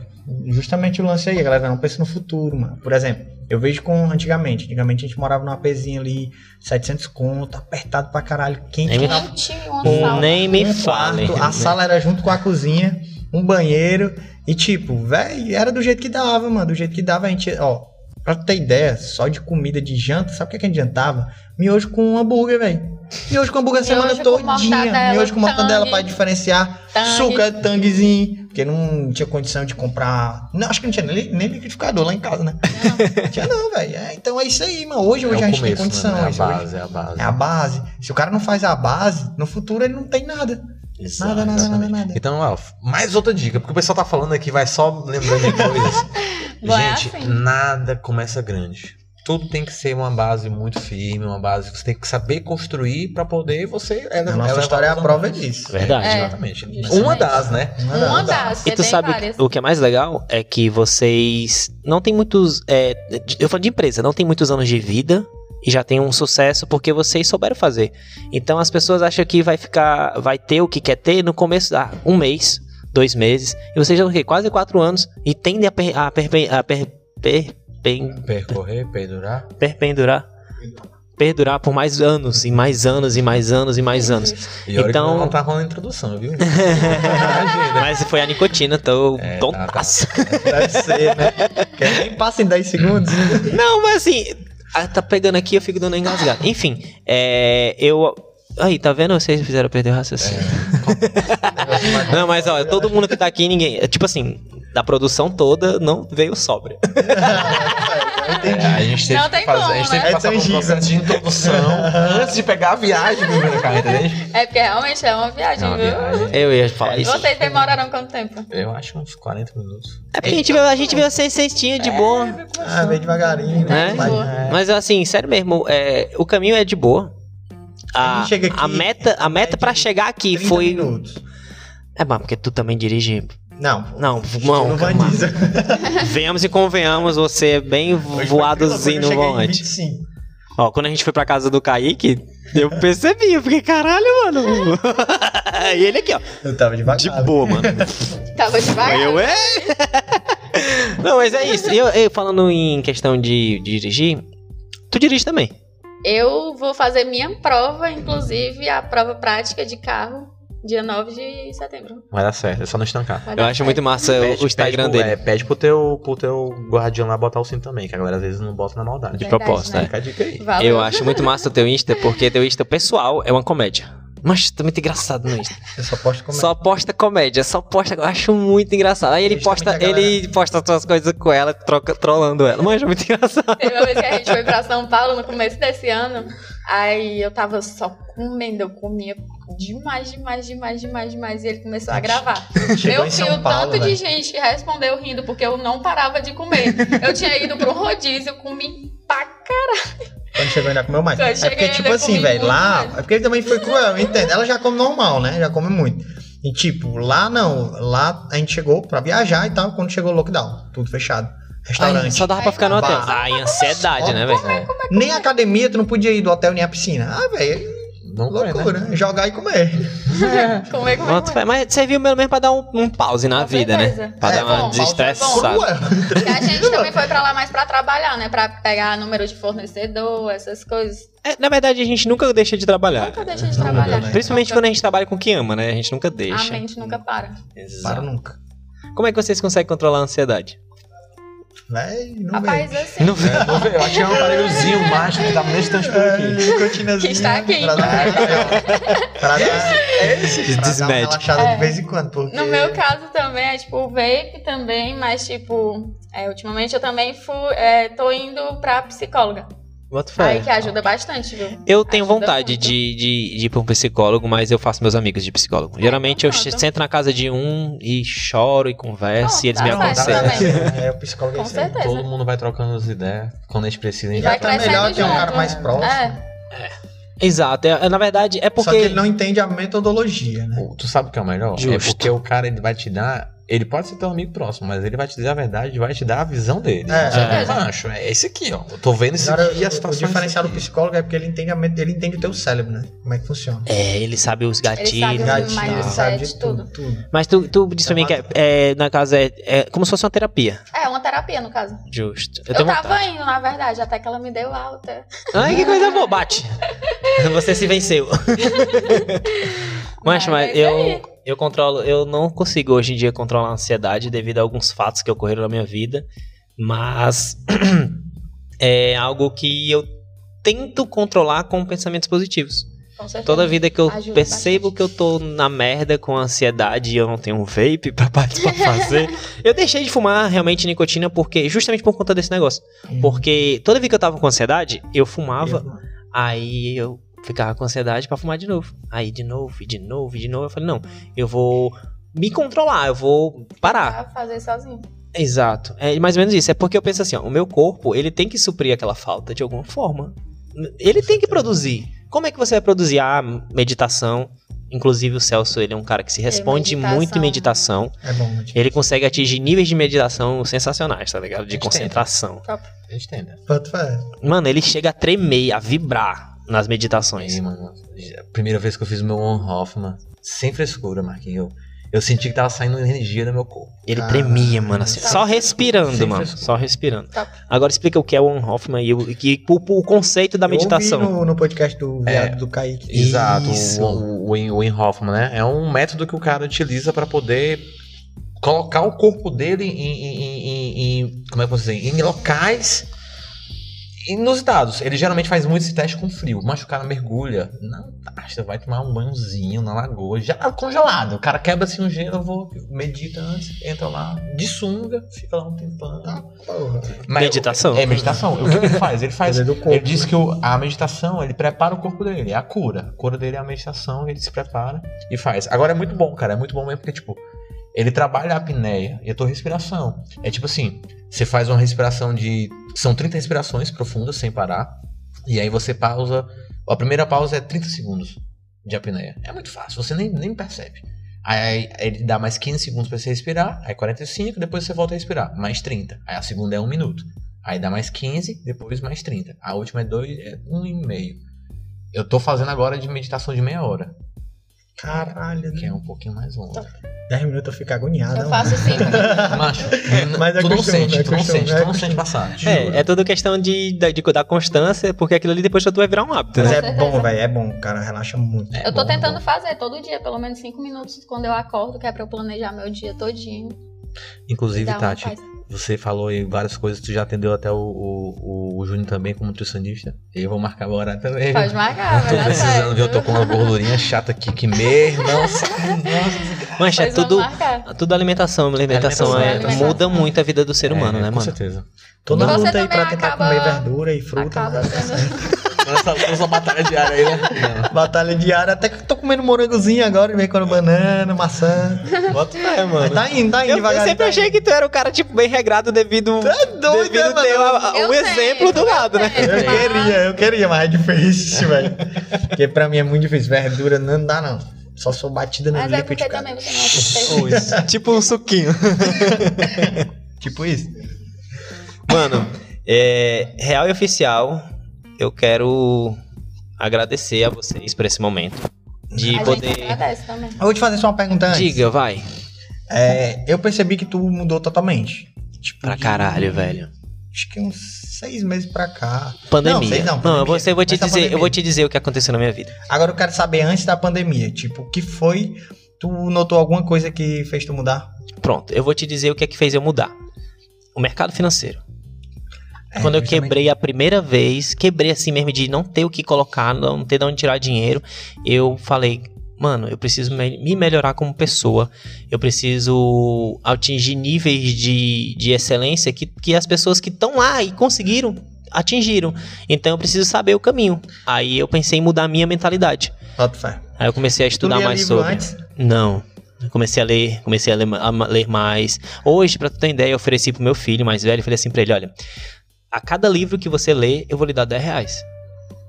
justamente o lance aí, a galera não pensa no futuro, mano. Por exemplo, eu vejo com antigamente. Antigamente a gente morava numa pezinha ali, 700 conto, apertado pra caralho, quente. Nem, me, nem me um fale. Quarto, a sala era junto com a cozinha, um banheiro. E tipo, velho, era do jeito que dava, mano. Do jeito que dava, a gente, ó, pra ter ideia, só de comida de janta, sabe o que, a gente jantava? Miojo com hambúrguer, velho. Miojo com hambúrguer a semana todinha. Miojo com mortadela pra diferenciar. Suca, tanguezinho. Porque não tinha condição de comprar. Não, acho que não tinha nem, nem liquidificador lá em casa, né? Não, tinha não, velho. É, então é isso aí, mano. Hoje, hoje é a gente começo, tem condição. Né? É a base, hoje, é a base. É a base. Se o cara não faz a base, no futuro ele não tem nada. Exato, nada, nada, nada, nada. Então, ó, mais outra dica, porque o pessoal tá falando aqui, vai só lembrando de coisas. gente, assim. nada começa grande tudo tem que ser uma base muito firme, uma base que você tem que saber construir para poder você. Ela, a nossa ela história é a prova disso. Verdade. É, exatamente. Uma das, né? Uma, das. E tu sabe várias. o que é mais legal é que vocês não tem muitos. É, eu falo de empresa, não tem muitos anos de vida e já tem um sucesso porque vocês souberam fazer. Então as pessoas acham que vai ficar, vai ter o que quer ter no começo, ah, um mês, dois meses, e vocês já o Quase quatro anos e tendem a, per, a, per, a per, per, Pen... Percorrer, perdurar? Perpendurar. Perdurar por mais anos, e mais anos, e mais anos, e mais anos. E então não tá rolando introdução, viu? Mas foi a nicotina, tô é, tontaço. Tá, tá. Deve ser, né? Quer nem passa em 10 segundos. Não, mas assim, tá pegando aqui, eu fico dando engasgado. Enfim, é, eu Aí, tá vendo? Vocês fizeram perder o raciocínio. É. não, mas ó, todo mundo que tá aqui, ninguém. Tipo assim, da produção toda, não veio sóbria. É, a gente teve Não que tem fazer, como, a gente teve né? que passar É por um processo de introdução antes de pegar a viagem do primeiro carro, entendeu? É porque realmente é uma viagem, É uma viu? viagem. Eu ia falar isso. Vocês demoraram quanto tempo? Eu acho uns 40 minutos. É porque a gente veio, a gente veio sem cestinha de boa. Ah, veio devagarinho, né? É. Boa. Mas assim, sério mesmo, é, o caminho é de boa. A A, aqui, a meta, a meta pra de chegar aqui 30 foi. minutos. É, mas porque tu também dirige. Não, Não, não, não. Venhamos e convenhamos, você é bem Hoje voadozinho no volante. 25. Ó, quando a gente foi pra casa do Kaique, eu percebi, eu fiquei, caralho, mano. e ele aqui, ó, Eu tava devagar. de boa, mano. Tava devagar. Eu, é? Não, mas é isso. Eu, eu falando em questão de, de dirigir, tu dirige também. Eu vou fazer minha prova, inclusive a prova prática de carro, dia 9 de setembro. Vai dar certo, é só não estancar. Vai Eu acho certo. muito massa o- o Instagram pede pro, dele. É, pede pro teu, pro teu guardião lá botar o cinto também, que a galera às vezes não bota na maldade. De Verdade, propósito, né? é. Fica a dica aí. Valeu. Eu acho muito massa o teu Insta, porque teu Insta pessoal é uma comédia. Mas tá muito engraçado no Insta. Eu só posto como Só posta comédia, só posta. Eu acho muito engraçado. Aí ele Justamente posta, galera- ele posta as suas coisas com ela, troca, trolando ela. Mas é muito engraçado. Teve uma vez que a gente foi pra São Paulo no começo desse ano, aí eu tava só comendo, eu comia demais, demais, demais, demais, demais, e ele começou a gravar. Chegou filho, São Paulo, tanto de velho. gente respondeu rindo, porque eu não parava de comer. Eu tinha ido pro rodízio, comi pra Quando chegou ainda comeu mais. Quando É porque, tipo assim, velho, lá. mais. É porque ele também foi cruel, entende? Ela já come normal, né? Já come muito. E tipo, lá não. Lá a gente chegou pra viajar e tal, quando chegou o lockdown. Tudo fechado. Restaurante. Ai, só dava pra ficar no hotel. Bah. Ai, ansiedade, né, velho? É, Nem academia, tu não podia ir do hotel nem a piscina. Ah, velho, não vai, né? loucura. Jogar e comer. comer, comer, Pronto, comer. Mas serviu pelo menos pra dar um, um pause na Com vida, certeza. né? Pra É, dar uma bom, desestressada. Cruel. E a gente também foi pra lá mais pra trabalhar, né? Pra pegar número de fornecedor, essas coisas. É, na verdade, a gente nunca deixa de trabalhar. Nunca deixa de trabalhar. né? Principalmente quando a gente trabalha com quem ama, né? A gente nunca A deixa. mente nunca para. Para Exato. nunca. Como é que vocês conseguem controlar a ansiedade? Véi, não Rapaz, veio. assim. Não É, ver, eu achei um aparelhozinho mágico que tava nesse tanto por aqui. Que está aqui. Pra dar, pra dar, pra dar uma relaxada É. de vez em quando. Porque... No meu caso também é tipo o vape também, mas tipo, é, ultimamente eu também fui, é, tô indo pra psicóloga. Bota fé. Aí que ajuda bastante, viu? Eu tenho Ajuda vontade de, de, de ir pra um psicólogo, mas eu faço meus amigos de psicólogo. Geralmente eu pronto. sento na casa de um e choro e converso e eles tá me certo aconselham. É, o psicólogo é Com aí. certeza. Todo mundo vai trocando as ideias quando a gente precisa. a E gente Já vai tá crescendo melhor ter um cara mais próximo. É. Exato. É, na verdade, é Só que porque. ele não entende a metodologia, né? Tu sabe o que é o melhor? Justo. É porque o cara ele vai te dar. Ele pode ser teu amigo próximo, mas ele vai te dizer a verdade, vai te dar a visão dele. É. Tipo, É. Macho, é esse aqui, ó. Eu tô vendo esse Agora, aqui e a o, o situação. é diferencial do psicólogo é porque ele entende, a, met- ele entende o teu cérebro, né? Como é que funciona. É, ele sabe os gatilhos. sabe o Gatilho, mindset, ele sabe de tudo. tudo, tudo. Mas tu, tu disse pra mim que é, é, na casa é, é como se fosse uma terapia. É, uma terapia, no caso. Justo. Eu, Eu, tava vontade. indo, na verdade, até que ela me deu alta. Ai, que coisa boa. Bate. Você se venceu. Mas, Mas mas é isso eu. Eu controlo. Eu não consigo hoje em dia controlar a ansiedade devido a alguns fatos que ocorreram na minha vida. Mas é algo que eu tento controlar com pensamentos positivos. Com certeza. Toda vida que eu Ajuda percebo bastante. que eu tô na merda com ansiedade e eu não tenho um vape pra, pra fazer, eu deixei de fumar realmente nicotina porque justamente por conta desse negócio. Porque toda vez que eu tava com ansiedade, eu fumava, aí eu ficava com ansiedade pra fumar de novo. Aí de novo, e de novo, e de novo. Eu falei, não, eu vou me controlar, eu vou parar. Pra fazer sozinho. Exato. É mais ou menos isso. É porque eu penso assim, ó, o meu corpo, ele tem que suprir aquela falta de alguma forma. Ele tem que produzir. Como é que você vai produzir a meditação? Inclusive o Celso, ele é um cara que se responde meditação. muito em meditação. É bom, né? Ele consegue atingir níveis de meditação sensacionais, tá ligado? De Entendo. concentração. Top. A gente entende. Bota fé. Mano, ele chega a tremer, a vibrar nas meditações. Aí, mano, a primeira vez que eu fiz o meu on-off, mano, sem frescura, Marquinhos. Eu, eu senti que tava saindo energia do meu corpo. Ele Ah, tremia, mano, assim, tá. só respirando, mano, frescura. só respirando. Top. Agora explica o que é o One Hoffman e o, que, o, o conceito da Eu ouvi meditação. no, no podcast do É. do Kaique. Exato, Isso. o, o, o Hoffman, né? É um método que o cara utiliza pra poder colocar o corpo dele em, em- em- em- em- como é que eu posso dizer? Em locais inusitados. Ele geralmente faz muito esse teste com frio. Mas o cara mergulha na Antártida, vai tomar um banhozinho na lagoa, já congelado. O cara quebra assim um gelo, eu vou, medita antes, entra lá, de sunga, fica lá um tempão. Ah, meditação. É meditação. O que ele faz? Ele faz. Ele, corpo, ele diz né? que o, a meditação, ele prepara o corpo dele, é a cura. A cura dele é a meditação, ele se prepara e faz. Agora é muito bom, cara. É muito bom mesmo porque, tipo, ele trabalha a apneia e a tua respiração. É tipo assim, você faz uma respiração de. São 30 respirações profundas sem parar. E aí você pausa. A primeira pausa é 30 segundos de apneia. É muito fácil, você nem, nem percebe. Aí ele dá mais 15 segundos para você respirar, aí 45, depois você volta a respirar, mais 30. Aí a segunda é 1 minuto. Aí dá mais 15, depois mais 30. A última é 2, é 1,5. Eu tô fazendo agora de meditação de meia hora. Caralho, Que é um pouquinho mais longo. 10 minutos eu fico agoniado. Eu faço assim. Macho, mas é tu não sente, é tu não sente, tu não sente passar. É, é tudo questão de, de, de, da constância, porque aquilo ali depois tu vai virar um hábito, Mas né? é bom, velho, é bom, cara, relaxa muito. É eu tô bom, tentando bom. fazer todo dia, pelo menos 5 minutos quando eu acordo, que é pra eu planejar meu dia todinho. Inclusive, Tati, você falou em várias coisas, tu já atendeu até o, o, o Júnior também como nutricionista. Eu vou marcar agora também. Pode marcar, Tô precisando ver, eu tô com uma gordurinha chata aqui que mesmo. Nossa, Mancha, é tudo, tudo alimentação. Alimentação, é, alimentação. muda muito a vida do ser humano, é, né, com mano? Com certeza. Tô na luta aí pra tentar comer verdura e fruta. Acaba sendo... Essa, essa batalha diária aí, né? Não. Batalha diária. Até que tô comendo morangozinho agora, vem com banana, maçã. Bota fé, mano. Mas tá indo, tá indo eu, eu sempre tá achei indo. que tu era o cara, tipo, bem regrado devido. é doido, devido né, ter o um exemplo do lado, né? Eu queria, eu queria, mas é difícil, velho. Porque pra mim é muito difícil. Verdura não dá, não. Só sou batida no Mas é porque também você não Tipo um suquinho. tipo isso. Mano, é, real e oficial, eu quero agradecer a vocês por esse momento. De a poder. Gente agradece também. Eu vou te fazer só uma pergunta antes. Diga, vai. É, eu percebi que tu mudou totalmente. Tipo, pra de... caralho, velho. Acho que uns seis meses pra cá. Pandemia. Não, seis não. Pandemia. Não, eu vou te dizer, eu vou te dizer o que aconteceu na minha vida. Agora eu quero saber antes da pandemia, tipo, o que foi? Tu notou alguma coisa que fez tu mudar? Pronto, eu vou te dizer o que é que fez eu mudar. O mercado financeiro. É, Quando eu quebrei a primeira vez, quebrei assim mesmo de não ter o que colocar, não ter de onde tirar dinheiro, eu falei, mano, eu preciso me melhorar como pessoa, eu preciso atingir níveis de, de excelência que, que as pessoas que estão lá e conseguiram, atingiram. Então eu preciso saber o caminho. Aí eu pensei em mudar a minha mentalidade. Aí eu comecei a estudar mais sobre. Antes? Não. comecei a ler, comecei a ler, a ler mais. Hoje, para tu ter ideia, eu ofereci pro meu filho mais velho, falei assim pra ele, olha, a cada livro que você lê, eu vou lhe dar 10 reais.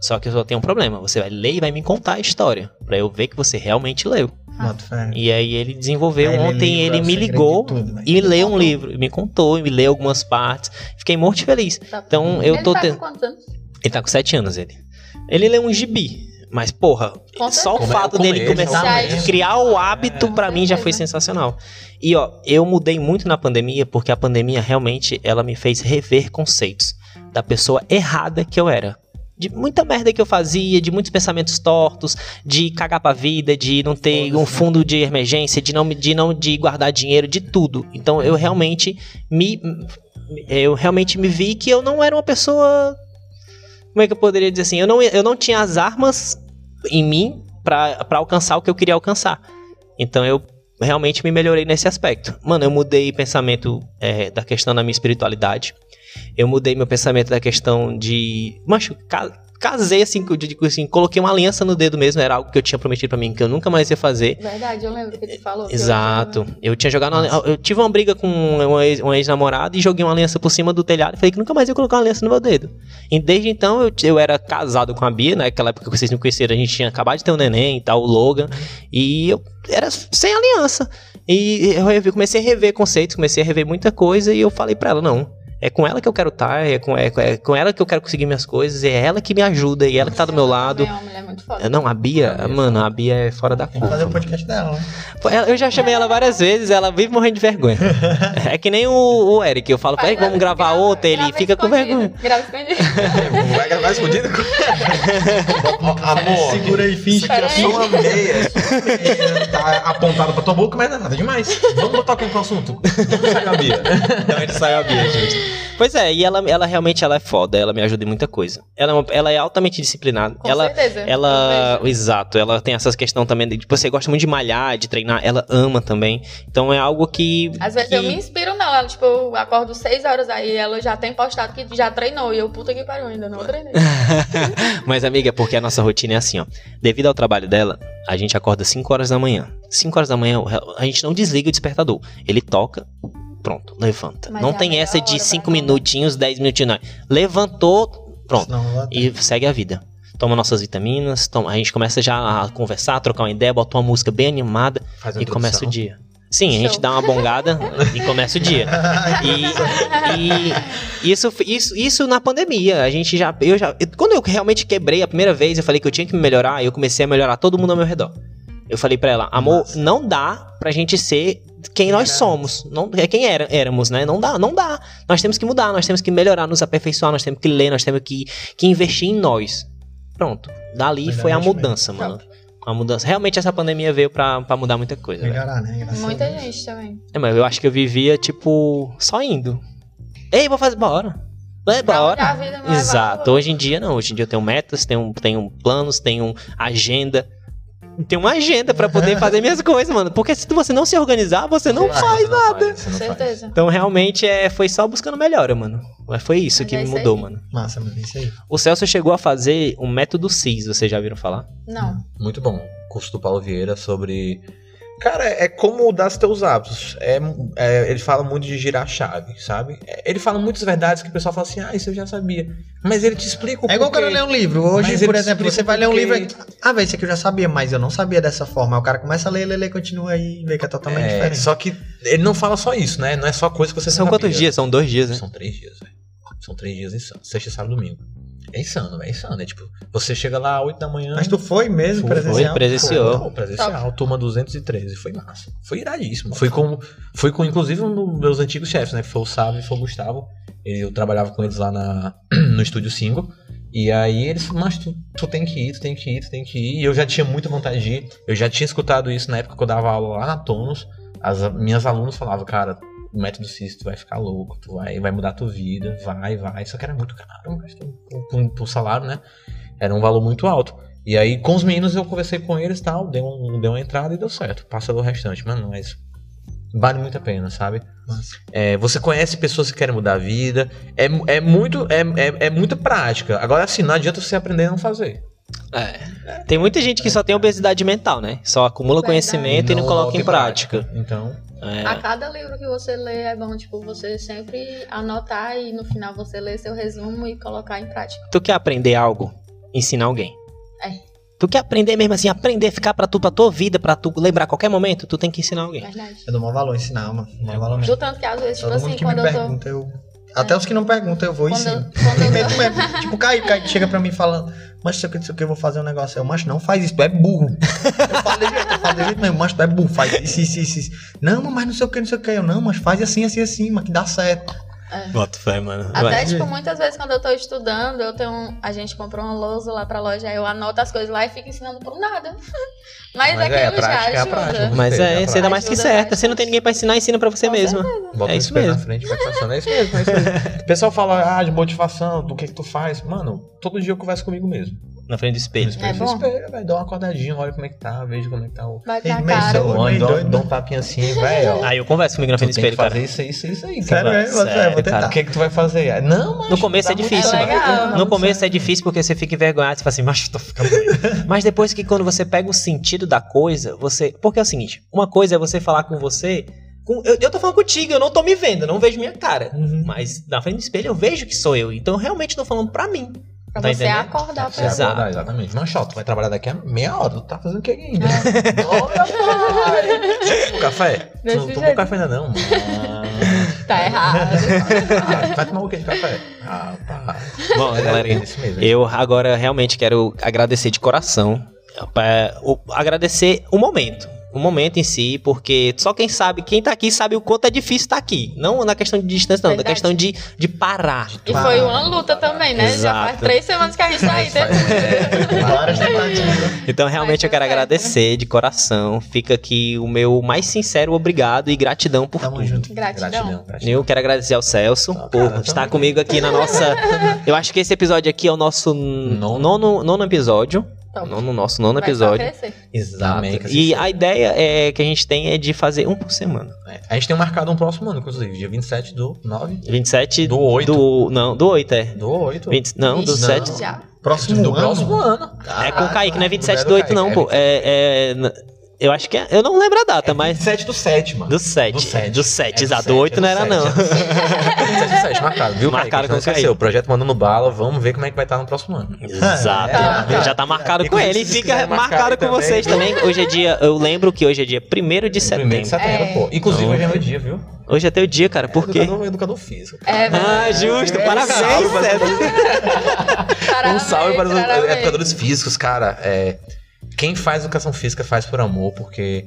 Só que eu só tenho um problema. Você vai ler e vai me contar a história. para eu ver que você realmente leu. Ah. E aí ele desenvolveu. Aí ontem ele, ele me ligou tudo, né? e leu um livro. Me contou, me leu algumas partes. Fiquei muito feliz. Tá. Então eu ele tô. Tá com quantos anos? Ele tá com 7 anos, ele. Ele leu um gibi. Mas, porra, só o fato dele começar a criar o hábito, é, para mim, já foi sensacional. E, ó, eu mudei muito na pandemia, porque a pandemia realmente, ela me fez rever conceitos da pessoa errada que eu era. De muita merda que eu fazia, de muitos pensamentos tortos, de cagar pra vida, de não ter um fundo de emergência, de não, de não de guardar dinheiro, de tudo. Então eu realmente me eu realmente me vi que eu não era uma pessoa como é que eu poderia dizer assim? Eu não, eu não tinha as armas em mim para alcançar o que eu queria alcançar. Então eu realmente me melhorei nesse aspecto. Mano, eu mudei pensamento é, da questão da minha espiritualidade. Eu mudei meu pensamento da questão de. Macho, casei assim, digo assim, coloquei uma aliança no dedo mesmo, era algo que eu tinha prometido para mim que eu nunca mais ia fazer. Verdade, eu lembro que você falou. Exato. Eu, eu, tinha jogado, uma, eu tive uma briga com um ex-namorado e joguei uma aliança por cima do telhado e falei que nunca mais ia colocar uma aliança no meu dedo. E desde então eu, eu era casado com a Bia, naquela época que vocês me conheceram, a gente tinha acabado de ter um neném e tal, o Logan, e eu era sem aliança. E eu comecei a rever conceitos, comecei a rever muita coisa e eu falei para ela, não, é com ela que eu quero estar, é com, é, é, com ela que eu quero conseguir minhas coisas, é ela que me ajuda e ela que tá do meu lado. É uma mulher muito foda. Não, a Bia, é mano, a Bia é fora da conta. fazer o podcast dela, né? Eu já chamei ela várias vezes, ela vive morrendo de vergonha. é que nem o, o Eric, eu falo, Eric, vamos gravar grava, outra, ele fica com vergonha. Grava escondido. Vai gravar escondido? Amor, segura aí, finge que é só uma meia. tá apontado pra tua boca, mas não é nada demais. Vamos botar aqui pro assunto. Vamos sair a Bia. Então gente sai a Bia, gente. Pois é, e ela, ela realmente ela é foda, ela me ajuda em muita coisa. Ela é, uma, ela é altamente disciplinada. Com ela, certeza. Ela, exato, ela tem essas questões também de tipo, você gosta muito de malhar, de treinar, ela ama também. Então é algo que Às vezes que... eu me inspiro nela, ela, tipo, eu acordo 6 horas aí, ela já tem postado que já treinou, e eu, puta que pariu, ainda não treinei. Mas amiga, é porque a nossa rotina é assim, ó. Devido ao trabalho dela, a gente acorda 5 horas da manhã. 5 horas da manhã, a gente não desliga o despertador. Ele toca, pronto, levanta. Mas não é tem essa de pra 5 acordar. minutinhos, 10 minutinhos, não. Levantou, pronto. Senão E segue a vida. Toma nossas vitaminas, toma- a gente começa já a conversar, a trocar uma ideia, bota uma música bem animada e começa o dia. Sim, a gente Show. dá uma bongada e começa o dia. E, e isso, isso, isso na pandemia. A gente já. Eu já. eu- Quando eu realmente quebrei a primeira vez, eu falei que eu tinha que me melhorar, eu comecei a melhorar todo mundo ao meu redor. Eu falei pra ela, amor, Massa. não dá pra gente ser quem nós somos. Não, é quem era, éramos, né? Não dá, não dá. Nós temos que mudar, nós temos que melhorar, nos aperfeiçoar, nós temos que ler, nós temos que, que investir em nós. Pronto. Dali Melhor foi a mudança, mano. A mudança. Realmente essa pandemia veio pra, pra mudar muita coisa. velho. Melhorar, né? Graças Muita gente também. É, mas eu acho que eu vivia, tipo, só indo. Ei, vou fazer, bora. É, bora. vida, Exato. Hoje em dia não. Hoje em dia eu tenho metas, tenho, tenho planos, tenho agenda. Tenho uma agenda pra poder fazer minhas coisas, mano. Porque se você não se organizar, você não Claro, faz você não nada. faz, Com certeza. Então realmente é, foi só buscando melhora, mano. Mas foi isso Mas que é me isso mudou, aí. mano. Massa, mano. Isso aí. O Celso chegou a fazer um método CIS, vocês já viram falar? Não. Muito bom. Curso do Paulo Vieira sobre. Cara, é como mudar os teus hábitos. É, é, ele fala muito de girar a chave, sabe? É, ele fala muitas verdades que o pessoal fala assim, ah, isso eu já sabia. Mas ele te explica o É igual o porquê. cara ler um livro. Hoje, Mas por exemplo, você vai ler um livro e. Ah, velho, isso aqui eu já sabia, mas eu não sabia dessa forma. Aí o cara começa a ler, ler, ler, continua aí e vê que é totalmente É, diferente. só que ele não fala só isso, né? Não é só coisa que você São sabia. quantos dias? São dois dias, né? São três dias, velho. São três dias insanos. Sexta, sábado e domingo. É insano. É insano. É tipo, você chega lá às 8 da manhã. Mas tu foi mesmo Foi, presencial? presencial. Pô, presencial, turma 213. Foi massa. Foi iradíssimo. Foi com, foi com inclusive, um dos meus antigos chefes, né? Que foi o Sábio e foi o Gustavo. Eu trabalhava com eles lá na, no estúdio single. E aí eles falaram, mas tu, tu tem que ir, tu tem que ir, tu tem que ir. E eu já tinha muita vontade de ir. Eu já tinha escutado isso na época que eu dava aula lá na Tonos. As minhas alunas falavam, cara, o método CIS, tu vai ficar louco, tu vai, vai mudar a tua vida, vai, vai. Só que era muito caro, mas tu- pro, salário, né? Era um valor muito alto. E aí, com os meninos, eu conversei com eles e tal, dei, um, dei uma entrada e deu certo. Passa do restante. Mano, mas vale muito a pena, sabe? É, você conhece pessoas que querem mudar a vida. É, é muito é, é, é muita prática. Agora, assim, não adianta você aprender a não fazer. É. Tem muita gente que só tem obesidade mental, né? Só acumula conhecimento e não coloca em prática. Então, É. A cada livro que você lê é bom, tipo, você sempre anotar e no final você ler seu resumo e colocar em prática. Tu quer aprender algo? Ensina alguém. É. Tu quer aprender mesmo assim, aprender, ficar pra tu, pra tua vida, pra tu lembrar a qualquer momento, tu tem que ensinar alguém. Verdade. Eu dou maior valor ensinar, mano. Maior valor mesmo. Do tanto que às vezes, tipo Todo mundo assim, que me quando eu tô. pergunta, eu. Até os que não perguntam, eu vou e Quando, eu- ensino. quando eu mesmo. tipo, Caio, Caio chega pra mim falando, mas isso aqui, isso aqui, eu vou fazer um negócio. Eu, mas não faz isso, tu é burro. Eu falo desse jeito, eu falo desse jeito mesmo, mas tu é burro, faz isso, isso, isso, isso. Não, mas não sei o que, não sei o que. Eu, não, mas faz assim, assim, assim, mas que dá certo. Bota fé, mano. Até, Vai. tipo, muitas vezes quando eu tô estudando, eu tenho. um- A gente comprou uma lousa lá pra loja, aí eu anoto as coisas lá e fico ensinando por nada. Mas, Mas é, aquilo já prática é a ajuda. prática. Mas Gostei, é, é você dá mais que certa. Se não tem ninguém pra ensinar, ensina pra você Com mesmo. bota É isso espelho na mesmo. frente vai passando. É isso mesmo, é isso mesmo. O pessoal fala, ah, de motivação, do que que tu faz. Mano, todo dia eu converso comigo mesmo. Na frente do espelho. Espelho, É bom? espelho, velho, dá uma acordadinha, olha como é que tá, vejo como é que tá o... Na meio cara. doido, dá né? um tapinha assim, velho, ó. Aí eu converso comigo na frente do espelho, fazer cara. isso, isso, isso aí, Sério, cara. é? Sério, vou tentar. O que que tu vai fazer? Não, mas No começo é difícil, certo. mano. Legal. No começo é difícil porque você fica envergonhado, você fala assim, mas tô ficando. Mas depois que quando você pega o sentido da coisa, você. Porque é o seguinte, uma coisa é você falar com você. com- Eu, eu tô falando contigo, eu não tô me vendo, eu não vejo minha cara. Uhum. Mas na frente do espelho eu vejo que sou eu. Então eu realmente tô falando pra mim. Pra Tá você entendendo? acordar Você pra Exato. acordar, exatamente. Mas, ó, tu vai trabalhar daqui a meia hora, tu tá fazendo o que ainda? É. Olha, pai! O café? Tu Desse não tomou jeito. café ainda não? Tá errado. Ah, vai tomar o que de café? Ah, pá. Bom, É, galerinha, é eu agora realmente quero agradecer de coração. é, o- agradecer o momento. O momento em si, porque só quem sabe, quem tá aqui sabe o quanto é difícil estar tá aqui. Não na questão de distância, não, Verdade. na questão de, de parar. E parar. foi uma luta também, né? Exato. Já faz três semanas que a gente tá aí. então, realmente, eu quero certo. agradecer de coração. Fica aqui o meu mais sincero obrigado e gratidão por Tamo tudo. Junto. Gratidão. gratidão. Eu quero agradecer ao Celso por cara, estar comigo aqui na nossa. eu acho que esse episódio aqui é o nosso nono, nono, nono episódio. No nosso nono Vai episódio. Exato. E a ideia é que a gente tem é de fazer um por semana. É. A gente tem marcado um próximo ano, inclusive, dia 27 do 9. 27 do 8. Do, não, do 8, é. Do 8. 20, não, do 7. Já. Próximo do ano. próximo ano. é com o Kaique, não é 27 do 8, não, pô. É, é, eu acho que é. Eu não lembro a data, é mas. 7 do 7, mano. Do 7. Do 7. Do 7, é exato. Do 8 é não era, 7, não. 27 do 7, marcado, viu? Marcado com o O projeto mandando bala, vamos ver como é que vai estar no próximo ano. Exato. É, já tá marcado com ele e fica marcado com vocês também. Hoje é dia. Eu lembro que hoje é dia 1 de setembro. 1 de setembro, pô. Inclusive, hoje é meu dia, viu? Hoje é teu dia, cara. Por quê? Educador, educador físico. É, ah, justo. Parabéns, Um salve para os educadores físicos, cara. É, quem faz educação física faz por amor, porque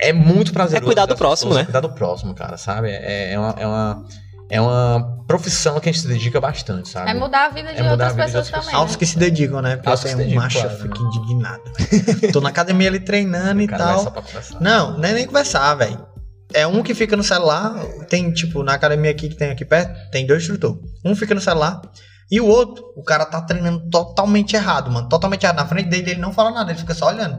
é muito prazeroso. É cuidar do próximo, pessoas, né? Cuidar do próximo, cara, sabe? É, é, uma, é, uma, é uma profissão que a gente se dedica bastante, sabe? É mudar a vida de é outras vida pessoas de também. Pessoas. Né? que se dedicam, né? Porque Altos eu tenho um macho, claro, fico né? indignado. Tô na academia ali treinando e tal. Não, nem nem conversar, velho. É um que fica no celular, tem tipo, na academia aqui que tem aqui perto, tem dois instrutores. Um fica no celular, e o outro, o cara tá treinando totalmente errado, mano. Totalmente errado. Na frente dele, ele não fala nada, ele fica só olhando.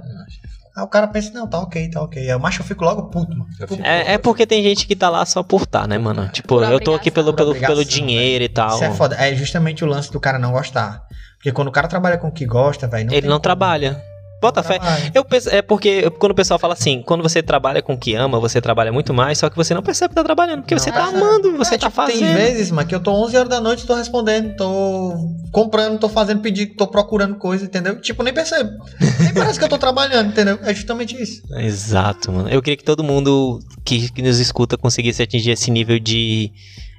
Aí o cara pensa, não, tá ok, tá ok. Aí o macho eu fico logo puto, mano. É, é porque tem gente que tá lá só por tá, né, mano? Tipo, eu tô aqui pelo, pelo, pelo dinheiro e tal. Isso é foda. É justamente o lance do cara não gostar. Porque quando o cara trabalha com o que gosta, velho. Ele não como. trabalha. Bota fé. Eu penso, é porque quando o pessoal fala assim, quando você trabalha com o que ama, você trabalha muito mais, só que você não percebe que tá trabalhando, porque não, você tá amando, você é, tá tipo, fazendo. Tem vezes, mas que eu tô 11 horas da noite, tô respondendo, tô comprando, tô fazendo pedido, tô procurando coisa, entendeu? Tipo, nem percebo. Nem parece que eu tô trabalhando, entendeu? É justamente isso. Exato, mano. Eu queria que todo mundo que, que nos escuta conseguisse atingir esse nível de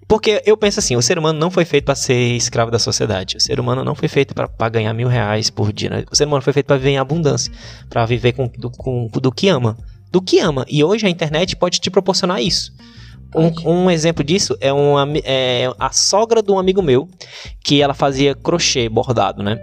porque eu penso assim, o ser humano não foi feito para ser escravo da sociedade. O ser humano não foi feito para ganhar mil reais por dia. Né? O ser humano foi feito para viver em abundância, para viver com, do, com, do que ama. Do que ama. E hoje a internet pode te proporcionar isso. Um, um, exemplo disso é, uma, é a sogra de um amigo meu, que ela fazia crochê bordado, né?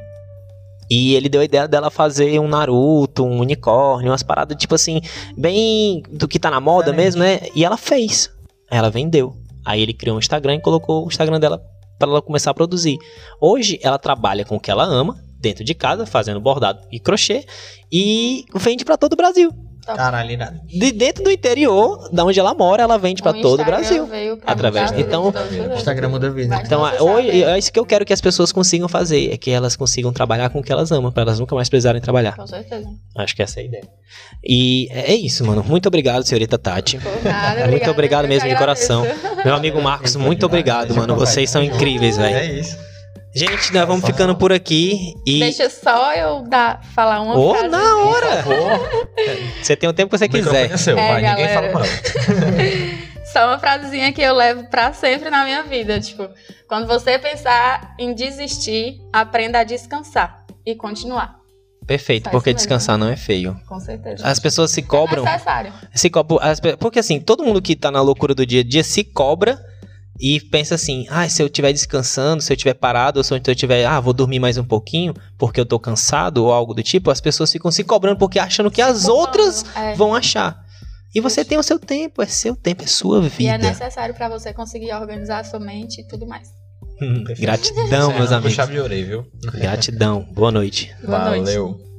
E ele deu a ideia dela fazer um Naruto, um unicórnio, umas paradas tipo assim, bem do que tá na moda mesmo, né? E ela fez. Ela vendeu. Aí ele criou um Instagram e colocou o Instagram dela para ela começar a produzir. Hoje ela trabalha com o que ela ama, dentro de casa, fazendo bordado e crochê, e vende para todo o Brasil. Caralho, irado. De dentro do interior, da onde ela mora, ela vende para todo o Brasil. Através de, então, Instagram muda a vida. Então, hoje, é isso que eu quero que as pessoas consigam fazer, é que elas consigam trabalhar com o que elas amam, para elas nunca mais precisarem trabalhar. Com certeza. Acho que essa é a ideia. E é isso, mano. Muito obrigado, senhorita Tati. Nada, muito obrigado mesmo de coração. Meu amigo Marcos, muito obrigado, mano. Vocês são incríveis, velho. É isso. Gente, nós vamos ficando por aqui e. Deixa só eu dar, falar uma oh, frase. na hora! você tem o tempo que você quiser. É seu, é, vai, ninguém fala não. só uma frasezinha que eu levo para sempre na minha vida. Tipo, quando você pensar em desistir, aprenda a descansar e continuar. Perfeito, porque descansar não é feio. Com certeza. As pessoas se cobram. É necessário. Se cobram, porque assim, todo mundo que tá na loucura do dia a dia se cobra e pensa assim: ah, se eu estiver descansando, se eu estiver parado, ou se eu estiver, ah, vou dormir mais um pouquinho porque eu tô cansado ou algo do tipo, as pessoas ficam se cobrando porque achando que as outras é. vão achar. E você tem o seu tempo, é seu tempo, é sua vida. E é necessário para você conseguir organizar a sua mente e tudo mais. Hum, gratidão, meus amigos. Chave de orei, viu? Gratidão. Boa noite. Boa Valeu. Noite.